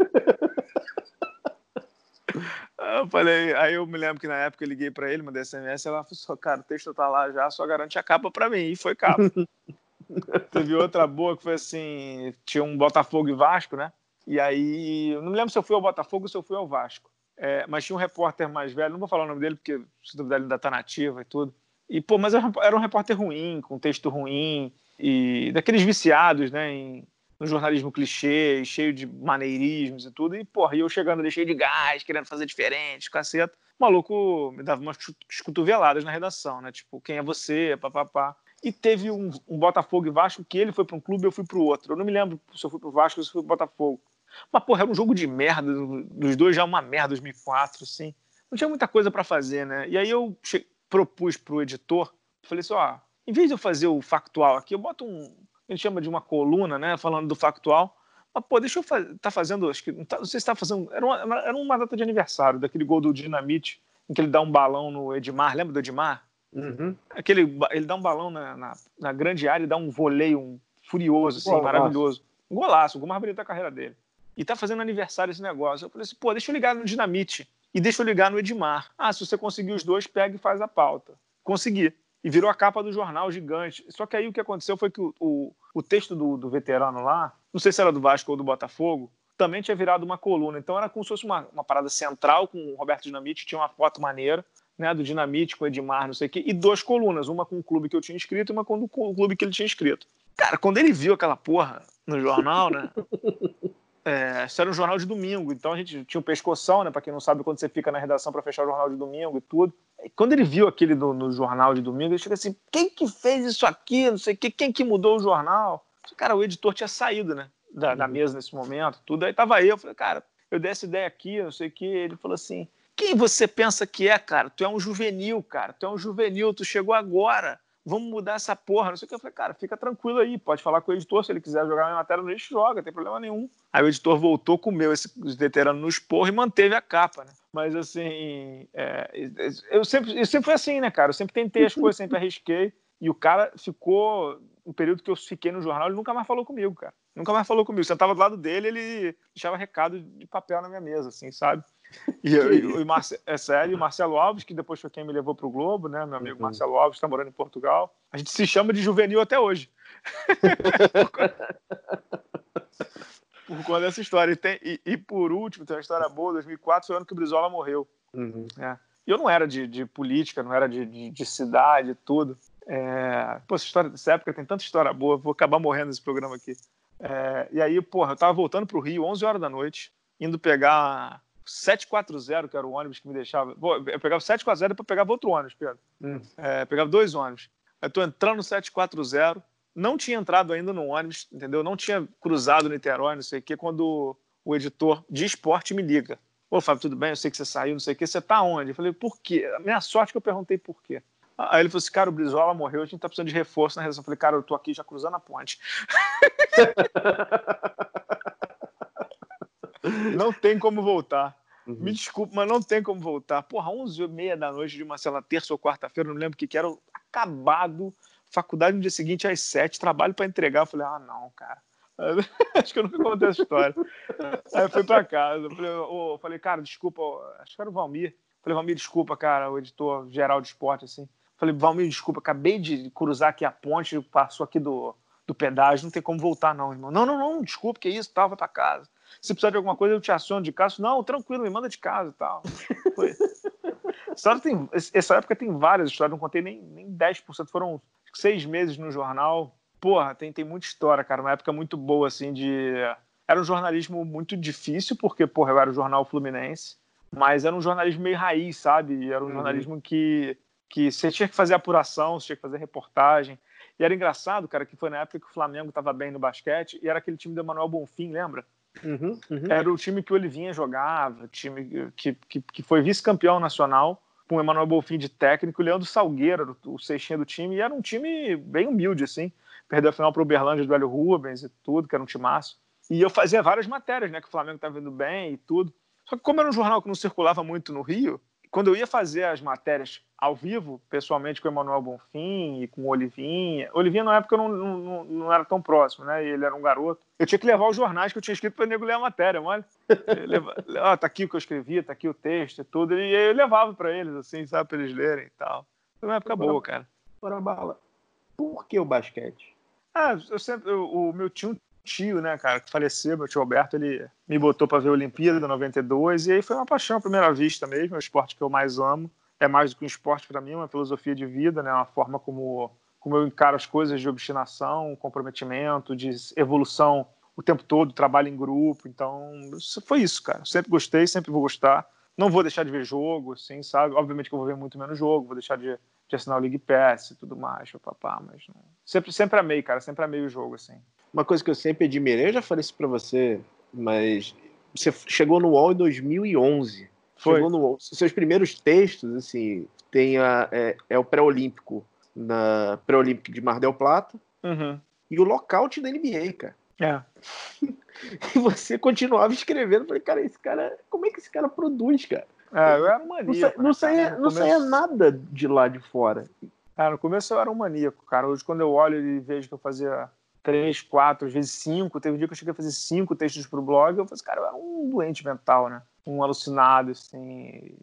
Eu falei, aí eu me lembro que na época eu liguei para ele, mandei SMS, ela falou, cara, o texto tá lá já, só garante a capa para mim. E foi capa. <laughs> Teve outra boa que foi assim, tinha um Botafogo e Vasco, né? E aí, eu não me lembro se eu fui ao Botafogo ou se eu fui ao Vasco. É, mas tinha um repórter mais velho, não vou falar o nome dele, porque se duvidar ele ainda tá nativa e tudo. E, pô, mas era um repórter ruim, com texto ruim, e daqueles viciados, né, em, no jornalismo clichê, cheio de maneirismos e tudo. E, porra, eu chegando ali cheio de gás, querendo fazer diferente, caceta. O maluco me dava umas cotoveladas na redação, né? Tipo, quem é você, papapá. E teve um, um Botafogo e Vasco que ele foi para um clube eu fui para o outro. Eu não me lembro se eu fui para o Vasco ou se eu fui para o Botafogo. Mas, porra, era um jogo de merda, dos dois já uma merda, 2004, assim. Não tinha muita coisa para fazer, né? E aí eu che... propus pro editor, falei assim, ó, em vez de eu fazer o factual aqui, eu boto um, a gente chama de uma coluna, né, falando do factual, mas, pô, deixa eu fazer, tá fazendo, acho que, não, tá, não sei se tá fazendo, era uma, era uma data de aniversário, daquele gol do Dinamite, em que ele dá um balão no Edmar, lembra do Edmar? Uhum. Aquele, ele dá um balão na, na, na, grande área e dá um voleio um furioso, assim, maravilhoso. Um golaço, o gol mais bonito da carreira dele e tá fazendo aniversário esse negócio. Eu falei assim, pô, deixa eu ligar no Dinamite e deixa eu ligar no Edmar. Ah, se você conseguir os dois, pega e faz a pauta. Consegui. E virou a capa do jornal gigante. Só que aí o que aconteceu foi que o, o, o texto do, do, veterano lá, não sei se era do Vasco ou do Botafogo, também tinha virado uma coluna. Então era como se fosse uma, uma parada central com o Roberto Dinamite, tinha uma foto maneira, né, do Dinamite com o Edmar, não sei o quê, e duas colunas, uma com o clube que eu tinha escrito e uma com o clube que ele tinha escrito. Cara, quando ele viu aquela porra no jornal, né? <laughs> É, isso era um jornal de domingo, então a gente tinha um pescoção, né? Para quem não sabe, quando você fica na redação para fechar o jornal de domingo e tudo. E quando ele viu aquele no, no, jornal de domingo, ele chega assim: quem que fez isso aqui? Não sei o que, quem que mudou o jornal? Cara, o editor tinha saído, né? Da, da uhum. mesa nesse momento, tudo. Aí tava eu, falei, cara, eu dei essa ideia aqui, não sei o que. Ele falou assim: quem você pensa que é, cara? Tu é um juvenil, cara. Tu é um juvenil, tu chegou agora. Vamos mudar essa porra. Não sei o que. Eu falei, cara, fica tranquilo aí. Pode falar com o editor. Se ele quiser jogar minha matéria no lixo, joga, não tem problema nenhum. Aí o editor voltou, comeu esse veterano no esporro e manteve a capa, né? Mas assim, é, eu, sempre, eu sempre fui assim, né, cara? Eu sempre tentei as coisas, sempre arrisquei. E o cara ficou, no período que eu fiquei no jornal, ele nunca mais falou comigo, cara. Nunca mais falou comigo. Sentava do lado dele, ele deixava recado de papel na minha mesa, assim, sabe? <laughs> E, eu, e, Marce, é sério, o Marcelo Alves, que depois foi quem me levou para o Globo, né? Meu amigo uhum. Marcelo Alves está morando em Portugal. A gente se chama de juvenil até hoje. <laughs> por conta dessa história. E, tem, e, e, por último, tem uma história boa: 2004 foi o ano que o Brizola morreu. Uhum. É. E eu não era de, de política, não era de, de, de cidade, tudo. É... Pô, essa história dessa época tem tanta história boa, vou acabar morrendo nesse programa aqui. É... E aí, porra, eu tava voltando pro Rio, 11 horas da noite, indo pegar 740, que era o ônibus que me deixava. Eu pegava 740 e depois pegava outro ônibus, Pedro. Hum. É, pegava dois ônibus. Eu tô entrando no 740, não tinha entrado ainda no ônibus, entendeu? Não tinha cruzado Niterói, não sei o quê, quando o editor de esporte me liga. Ô, Fábio, tudo bem? Eu sei que você saiu, não sei o quê. Você tá onde? Eu falei, por quê? A minha sorte é que eu perguntei por quê. Aí ele falou assim, cara, o Brizola morreu, a gente tá precisando de reforço na redação. Eu falei, cara, eu tô aqui já cruzando a ponte. <laughs> não tem como voltar. Uhum. Me desculpe, mas não tem como voltar. Porra, 11 e meia da noite de uma, sei lá, terça ou quarta-feira, não lembro o que, que era, acabado, faculdade no dia seguinte às sete, trabalho para entregar. Eu falei, ah, não, cara. <laughs> acho que eu nunca contei essa história. Aí eu fui para casa. Falei, oh, falei, cara, desculpa, acho que era o Valmir. Falei, Valmir, desculpa, cara, o editor geral de esporte, assim. Falei, Valmir, desculpa, acabei de cruzar aqui a ponte, passou aqui do, do pedágio, não tem como voltar, não, irmão. Não, não, não, desculpa, que isso, tal, vai para casa. Se precisar de alguma coisa, eu te aciono de casa. Não, tranquilo, me manda de casa e tal. Foi. tem, essa época tem várias histórias, não contei nem, nem 10%, foram seis meses no jornal. Porra, tem, tem muita história, cara. Uma época muito boa, assim, de. Era um jornalismo muito difícil, porque, porra, eu era o jornal Fluminense, mas era um jornalismo meio raiz, sabe? Era um uhum. jornalismo que, que você tinha que fazer apuração, você tinha que fazer reportagem. E era engraçado, cara, que foi na época que o Flamengo estava bem no basquete e era aquele time do Emanuel Bonfim, lembra? Uhum, uhum. Era o time que o Olivinha jogava, time que, que, que foi vice-campeão nacional, com o Emanuel Bolfin de técnico, o Leandro Salgueira, o, sextinho do time, e era um time bem humilde, assim. Perdeu a final para o Uberlândia do Hélio Rubens e tudo, que era um timaço. E eu fazia várias matérias, né, que o Flamengo estava indo bem e tudo. Só que como era um jornal que não circulava muito no Rio, quando eu ia fazer as matérias ao vivo, pessoalmente com o Emanuel Bonfim e com o Olivinha, Olivinha na época não, não, não era tão próximo, né? ele era um garoto. Eu tinha que levar os jornais que eu tinha escrito para o nego ler a matéria, olha. Ah, <laughs> tá aqui o que eu escrevi, tá aqui o texto e tudo. E aí eu levava para eles, assim, sabe, para eles lerem e tal. Foi uma época boa, cara. Bora bala. Por que o basquete? Ah, eu sempre. o meu tio tio, né, cara, que faleceu, meu tio Alberto, ele me botou para ver a Olimpíada 92 e aí foi uma paixão à primeira vista mesmo, é o esporte que eu mais amo. É mais do que um esporte para mim, é uma filosofia de vida, né, uma forma como como eu encaro as coisas de obstinação, comprometimento, de evolução o tempo todo, trabalho em grupo. Então, foi isso, cara. Sempre gostei, sempre vou gostar. Não vou deixar de ver jogo, assim, sabe? Obviamente que eu vou ver muito menos jogo, vou deixar de, de assinar o League Pass e tudo mais, papá, mas não. sempre, sempre amei, cara, sempre amei o jogo, assim. Uma coisa que eu sempre admirei, eu já falei isso pra você, mas você chegou no UOL em 2011. Foi. Chegou no UOL. Seus primeiros textos, assim, tem a, é, é o pré-olímpico na pré-olímpico de Mar del Plata uhum. e o lockout da NBA, cara. É. <laughs> e você continuava escrevendo. Falei, cara, esse cara, como é que esse cara produz, cara? É, eu era um maníaco. Não, sa, né, não, saía, não saía nada de lá de fora. É, no começo eu era um maníaco, cara. Hoje, quando eu olho e vejo que eu fazia três, quatro, às vezes cinco. Teve um dia que eu cheguei a fazer cinco textos pro blog. Eu falei, assim, cara, eu era um doente mental, né? Um alucinado, assim.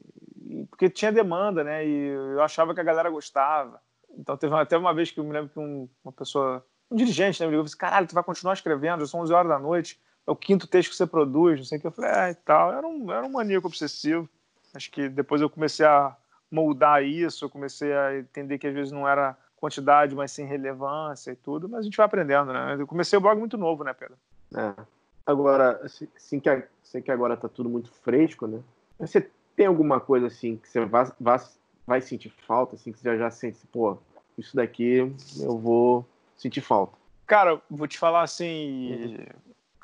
Porque tinha demanda, né? E eu achava que a galera gostava. Então teve até uma vez que eu me lembro que um, uma pessoa, um dirigente, né, me ligou e disse: assim, caralho, tu vai continuar escrevendo, já são 11 horas da noite, é o quinto texto que você produz, não sei o que. Eu falei, é, e tal. Era um, era um maníaco obsessivo. Acho que depois eu comecei a moldar isso, eu comecei a entender que às vezes não era quantidade, mas sim relevância e tudo, mas a gente vai aprendendo, né? Eu comecei o blog muito novo, né, Pedro? É. Agora, assim, assim que, sei que agora tá tudo muito fresco, né? Você tem alguma coisa assim que você vai, vai, vai sentir falta, assim, que você já, já sente, pô, isso daqui eu vou sentir falta? Cara, vou te falar assim.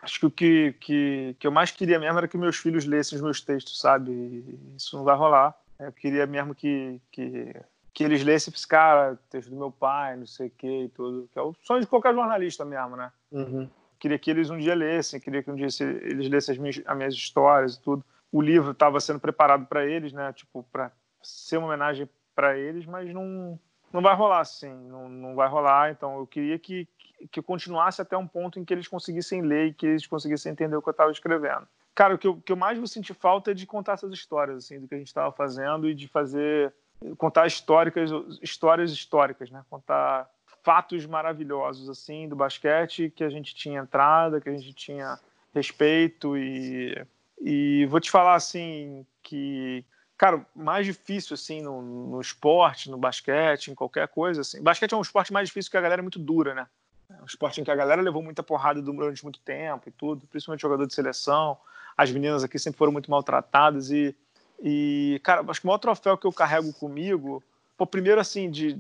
acho que o que, que, que eu mais queria mesmo era que meus filhos lessem os meus textos, sabe? Isso não vai rolar. Eu queria mesmo que, que, que eles lessem esse cara, texto do meu pai, não sei o que e tudo. Que é o sonho de qualquer jornalista mesmo, né? Uhum. Queria que eles um dia lessem, queria que um dia eles lessem as minhas, as minhas histórias e tudo. O livro estava sendo preparado para eles, né? Tipo, para ser uma homenagem para eles, mas não, não vai rolar assim, não, não vai rolar. Então eu queria que, que continuasse até um ponto em que eles conseguissem ler e que eles conseguissem entender o que eu estava escrevendo. Cara, o que, eu, que eu mais vou sentir falta é de contar essas histórias, assim, do que a gente estava fazendo e de fazer contar históricas, histórias históricas, né? Contar fatos maravilhosos assim do basquete que a gente tinha entrada, que a gente tinha respeito e e vou te falar assim que cara, mais difícil assim no, no esporte, no basquete, em qualquer coisa assim. Basquete é um esporte mais difícil porque a galera é muito dura, né? É um esporte em que a galera levou muita porrada durante muito tempo e tudo, principalmente jogador de seleção. As meninas aqui sempre foram muito maltratadas e e, cara, acho que o maior troféu que eu carrego comigo, pô, primeiro assim, de.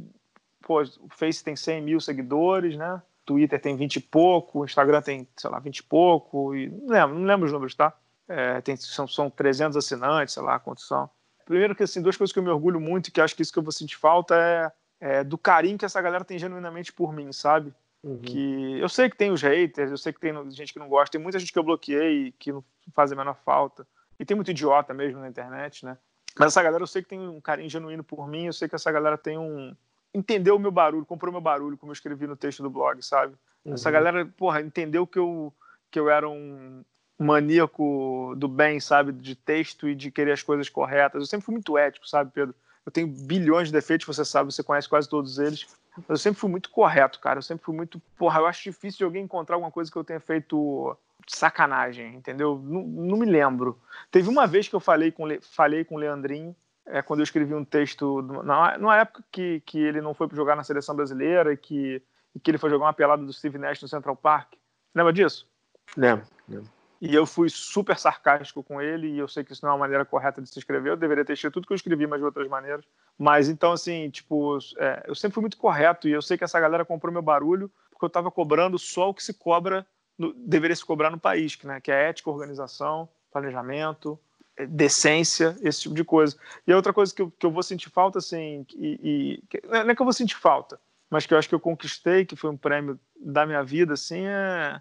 Pô, o Face tem 100 mil seguidores, né? Twitter tem 20 e pouco, o Instagram tem, sei lá, 20 e pouco, e não lembro, não lembro os números, tá? É, tem, são, são 300 assinantes, sei lá quantos são. Primeiro que, assim, duas coisas que eu me orgulho muito e que acho que isso que eu vou sentir falta é, é do carinho que essa galera tem genuinamente por mim, sabe? Uhum. Que eu sei que tem os haters, eu sei que tem gente que não gosta, tem muita gente que eu bloqueei que não faz a menor falta. E tem muito idiota mesmo na internet, né? Mas essa galera eu sei que tem um carinho genuíno por mim, eu sei que essa galera tem um. Entendeu o meu barulho, comprou meu barulho, como eu escrevi no texto do blog, sabe? Uhum. Essa galera, porra, entendeu que eu, que eu era um maníaco do bem, sabe? De texto e de querer as coisas corretas. Eu sempre fui muito ético, sabe, Pedro? Eu tenho bilhões de defeitos, você sabe, você conhece quase todos eles. Mas eu sempre fui muito correto, cara. Eu sempre fui muito. Porra, eu acho difícil de alguém encontrar alguma coisa que eu tenha feito sacanagem, entendeu? Não, não, me lembro. Teve uma vez que eu falei com, falei com o Leandrinho, é, quando eu escrevi um texto, na, numa época que, que ele não foi jogar na seleção brasileira e que, e que ele foi jogar uma pelada do Steve Nash no Central Park. Lembra disso? Lembro, lembro. E eu fui super sarcástico com ele, e eu sei que isso não é uma maneira correta de se escrever. Eu deveria ter escrito tudo que eu escrevi, mas de outras maneiras. Mas então, assim, tipo, é, eu sempre fui muito correto, e eu sei que essa galera comprou meu barulho, porque eu estava cobrando só o que se cobra no, deveria se cobrar no país, né? que é ética, organização, planejamento, é, decência, esse tipo de coisa. E a outra coisa que eu, que eu vou sentir falta, assim, e, e, não é que eu vou sentir falta, mas que eu acho que eu conquistei, que foi um prêmio da minha vida, assim, é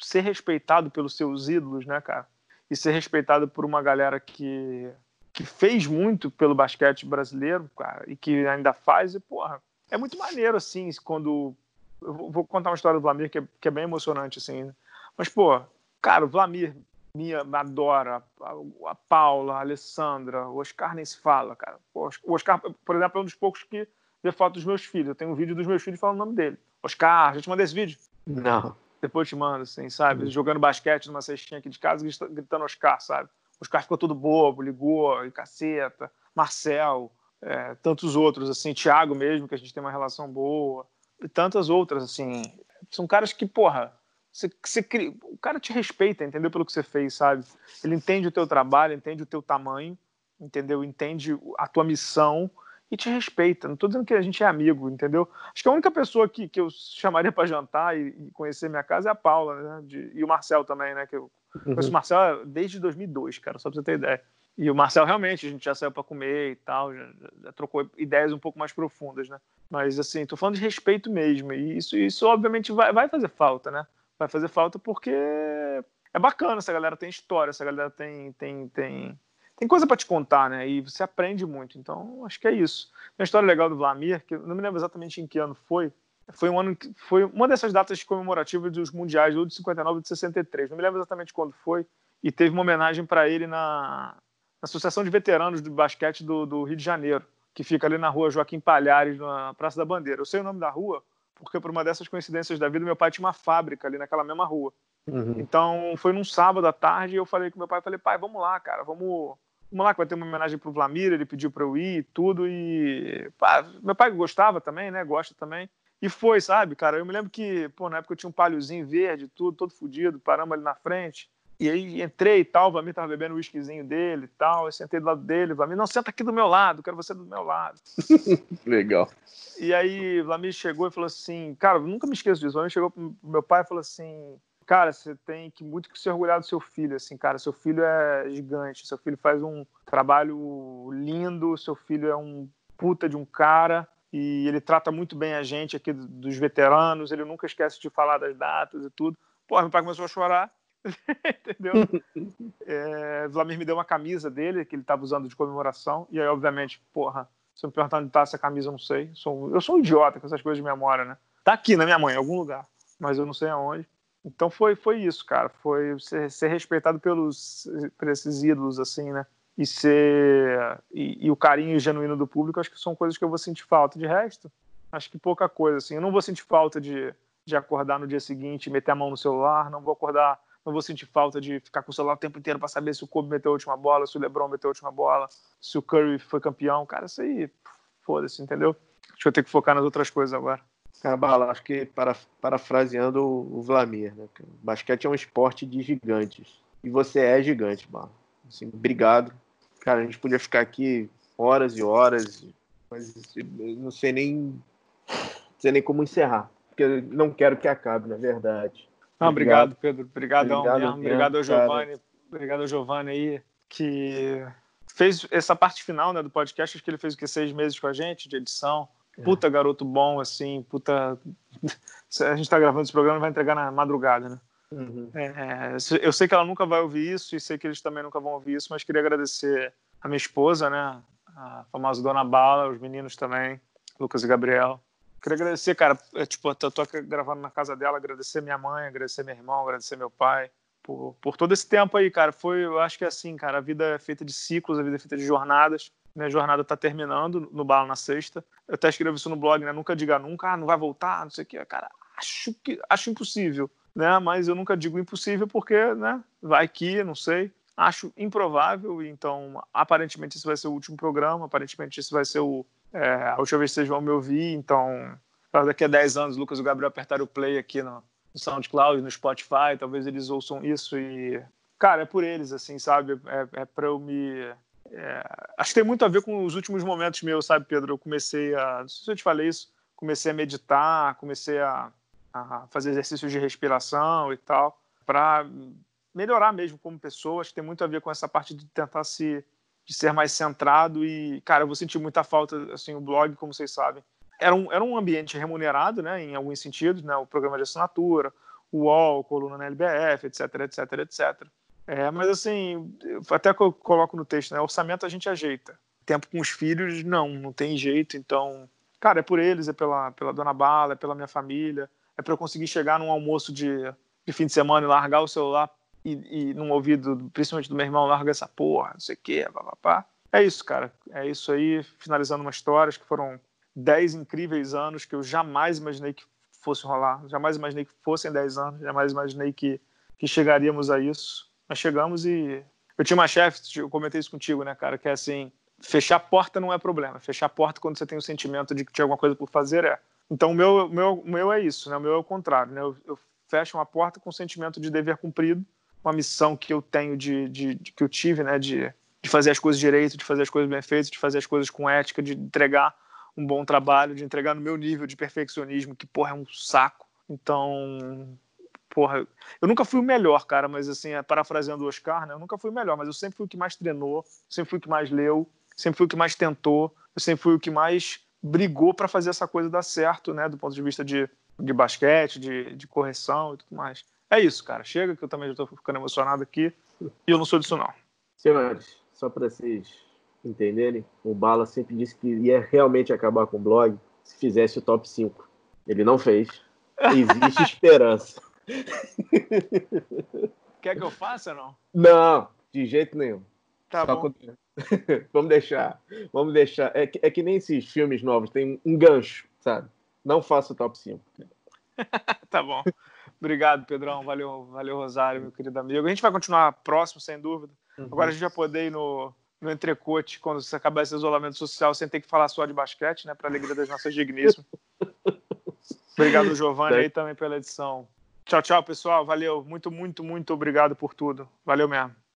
ser respeitado pelos seus ídolos, né, cara? E ser respeitado por uma galera que, que fez muito pelo basquete brasileiro, cara, e que ainda faz, e, porra, é muito maneiro, assim, quando eu vou contar uma história do Vlamir que é, que é bem emocionante, assim. Né? Mas, pô, cara, o Vlamir me adora, a, a Paula, a Alessandra, o Oscar nem se fala, cara. Pô, o Oscar, por exemplo, é um dos poucos que vê foto dos meus filhos. Eu tenho um vídeo dos meus filhos falando o nome dele. Oscar, já te mandei esse vídeo? Não. Depois eu te mando, assim, sabe? Uhum. Jogando basquete numa cestinha aqui de casa, gritando Oscar, sabe? Oscar ficou todo bobo, ligou, e caceta. Marcel, é, tantos outros, assim, Thiago mesmo, que a gente tem uma relação boa e tantas outras, assim. São caras que, porra, você, você cria, o cara te respeita, entendeu? Pelo que você fez, sabe? Ele entende o teu trabalho, entende o teu tamanho, entendeu? Entende a tua missão e te respeita. Não estou dizendo que a gente é amigo, entendeu? Acho que a única pessoa que, que eu chamaria para jantar e, e, conhecer minha casa é a Paula, né? De, e o Marcel também, né? Que eu uhum. conheço o Marcel desde 2002, cara, só para você ter ideia. E o Marcel realmente, a gente já saiu para comer e tal, já, já, trocou ideias um pouco mais profundas, né? Mas assim, tô falando de respeito mesmo. E isso, isso obviamente vai, vai fazer falta, né? Vai fazer falta porque é bacana, essa galera tem história, essa galera tem tem tem, tem coisa para te contar, né? E você aprende muito. Então, acho que é isso. Uma história legal do Vlamir, que eu não me lembro exatamente em que ano foi. Foi um ano foi uma dessas datas comemorativas dos mundiais, ou de 59 ou de 63. Não me lembro exatamente quando foi. E teve uma homenagem para ele na Associação de Veteranos do Basquete do, do, Rio de Janeiro, que fica ali na rua Joaquim Palhares, na Praça da Bandeira. Eu sei o nome da rua porque, por uma dessas coincidências da vida, meu pai tinha uma fábrica ali naquela mesma rua. Uhum. Então, foi num sábado à tarde e eu falei com meu pai, falei, pai, vamos lá, cara, vamos, vamos lá que vai ter uma homenagem pro Vlamir, ele pediu para eu ir e tudo, e pá, meu pai gostava também, né, gosta também. E foi, sabe, cara, eu me lembro que, pô, na época eu tinha um palhozinho verde, tudo, todo fodido, paramos ali na frente. E aí entrei e tal, o Vlamir tava bebendo o whiskyzinho dele e tal. Eu sentei do lado dele, o Vlamir, não, senta aqui do meu lado, quero você do meu lado. <laughs> Legal. E aí o Vlamir chegou e falou assim, cara, nunca me esqueço disso. O Vlamir chegou pro meu pai e falou assim, cara, você tem que muito que se orgulhar do seu filho, assim, cara. Seu filho é gigante, seu filho faz um trabalho lindo, seu filho é um puta de um cara e ele trata muito bem a gente aqui dos veteranos, ele nunca esquece de falar das datas e tudo. Pô, meu pai começou a chorar, <laughs> entendeu? É, Vladimir me deu uma camisa dele, que ele estava usando de comemoração, e aí, obviamente, porra, se eu me perguntar onde tá essa camisa, eu não sei. Sou, eu sou um idiota com essas coisas de memória, né? Tá aqui na minha mãe, em algum lugar, mas eu não sei aonde. Então foi, foi isso, cara. Foi ser, ser respeitado pelos, por esses ídolos, assim, né? E ser. E, e, o carinho genuíno do público, acho que são coisas que eu vou sentir falta. De resto, acho que pouca coisa, assim. Eu não vou sentir falta de, de acordar no dia seguinte meter a mão no celular, não vou acordar. Não vou sentir falta de ficar com o celular o tempo inteiro para saber se o Kobe meteu a última bola, se o LeBron meteu a última bola, se o Curry foi campeão. Cara, isso aí, foda-se, entendeu? Acho que eu tenho que focar nas outras coisas agora. Cabala, acho que para, parafraseando o Vlamir, né? Basquete é um esporte de gigantes. E você é gigante, Bala. Assim, obrigado. Cara, a gente podia ficar aqui horas e horas, mas não sei nem, não sei nem como encerrar. Porque eu não quero que acabe, na verdade. Não, obrigado, obrigado Pedro. Obrigadão obrigado, mesmo. Obrigado ao Giovanni. Obrigado ao Giovanni aí, que fez essa parte final né, do podcast. Acho que ele fez o que? Seis meses com a gente de edição. É. Puta garoto bom, assim, puta. <laughs> A gente tá gravando esse programa vai entregar na madrugada, né? Uhum. É, eu sei que ela nunca vai ouvir isso e sei que eles também nunca vão ouvir isso, mas queria agradecer a minha esposa, né? A famosa Dona Bala, os meninos também, Lucas e Gabriel. Queria agradecer, cara, é, tipo, eu tô aqui gravando na casa dela, agradecer minha mãe, agradecer meu irmão, agradecer meu pai, por, por todo esse tempo aí, cara. Foi, eu acho que é assim, cara, a vida é feita de ciclos, a vida é feita de jornadas minha jornada está terminando no Bala na sexta. Eu até escrevo isso no blog, né? Nunca diga nunca, ah, não vai voltar, não sei o quê. Cara, acho que acho impossível, né? Mas eu nunca digo impossível porque, né? Vai que, não sei. Acho improvável, então aparentemente esse vai ser o último programa, aparentemente esse vai ser o, é, a última vez que vocês vão me ouvir, então daqui a 10 anos Lucas e o Gabriel apertaram o play aqui no, no SoundCloud, no Spotify, talvez eles ouçam isso e cara, é por eles, assim, sabe? É, é para eu me é, acho que tem muito a ver com os últimos momentos meus, sabe, Pedro? Eu comecei a. Não sei se eu te falei isso, comecei a meditar, comecei a, a fazer exercícios de respiração e tal, para melhorar mesmo como pessoa. Acho que tem muito a ver com essa parte de tentar se de ser mais centrado e, cara, eu vou sentir muita falta, assim, o blog, como vocês sabem. Era um, era um ambiente remunerado, né, em alguns sentidos, né, o programa de assinatura, o UOL, coluna na LBF, etc, etc, etc. É, mas assim, até que eu coloco no texto, né? Orçamento a gente ajeita. Tempo com os filhos, não, não tem jeito. Então, cara, é por eles, é pela, pela dona Bala, é pela minha família, é para eu conseguir chegar num almoço de, de fim de semana e largar o celular e, e num ouvido, principalmente do meu irmão, larga essa porra, não sei o quê, papapá. É isso, cara. É isso aí, finalizando uma história, que foram dez incríveis anos que eu jamais imaginei que fosse rolar, jamais imaginei que fossem dez anos, jamais imaginei que, que chegaríamos a isso. Nós chegamos e. Eu tinha uma chefe, eu comentei isso contigo, né, cara, que é assim: fechar a porta não é problema. Fechar a porta quando você tem o sentimento de que tinha alguma coisa por fazer é. Então, o meu, meu, meu é isso, né? O meu é o contrário, né? Eu, eu fecho uma porta com o sentimento de dever cumprido, uma missão que eu tenho de, de, de, que eu tive, né? De, de fazer as coisas direito, de fazer as coisas bem feitas, de fazer as coisas com ética, de entregar um bom trabalho, de entregar no meu nível de perfeccionismo, que porra é um saco. Então, porra, eu nunca fui o melhor, cara, mas assim, é, parafraseando o Oscar, né? Eu nunca fui o melhor, mas eu sempre fui o que mais treinou, sempre fui o que mais leu, sempre fui o que mais tentou, eu sempre fui o que mais brigou para fazer essa coisa dar certo, né? Do ponto de vista de, de basquete, de, de correção e tudo mais. É isso, cara. Chega, que eu também já tô ficando emocionado aqui. E eu não sou disso, não. Senhores, só para vocês entenderem, o Bala sempre disse que ia realmente acabar com o blog se fizesse o top 5. Ele não fez. Existe <laughs> esperança. Quer que eu faça ou não? Não, de jeito nenhum. Tá Só bom. <laughs> vamos deixar. Vamos deixar. É que, é que nem esses filmes novos, tem um gancho, sabe? Não faça o top 5. <laughs> tá bom. Obrigado, Pedrão. Valeu, valeu, Rosário, meu querido amigo. A gente vai continuar próximo, sem dúvida. Uhum. Agora a gente vai poder ir no, no entrecote, quando você acabar esse isolamento social, sem ter que falar só de basquete, né? Para alegria das nossas digníssimas. <laughs> Obrigado, Giovanni, aí também pela edição. Tchau, tchau, pessoal. Valeu. Muito, muito, muito obrigado por tudo. Valeu mesmo.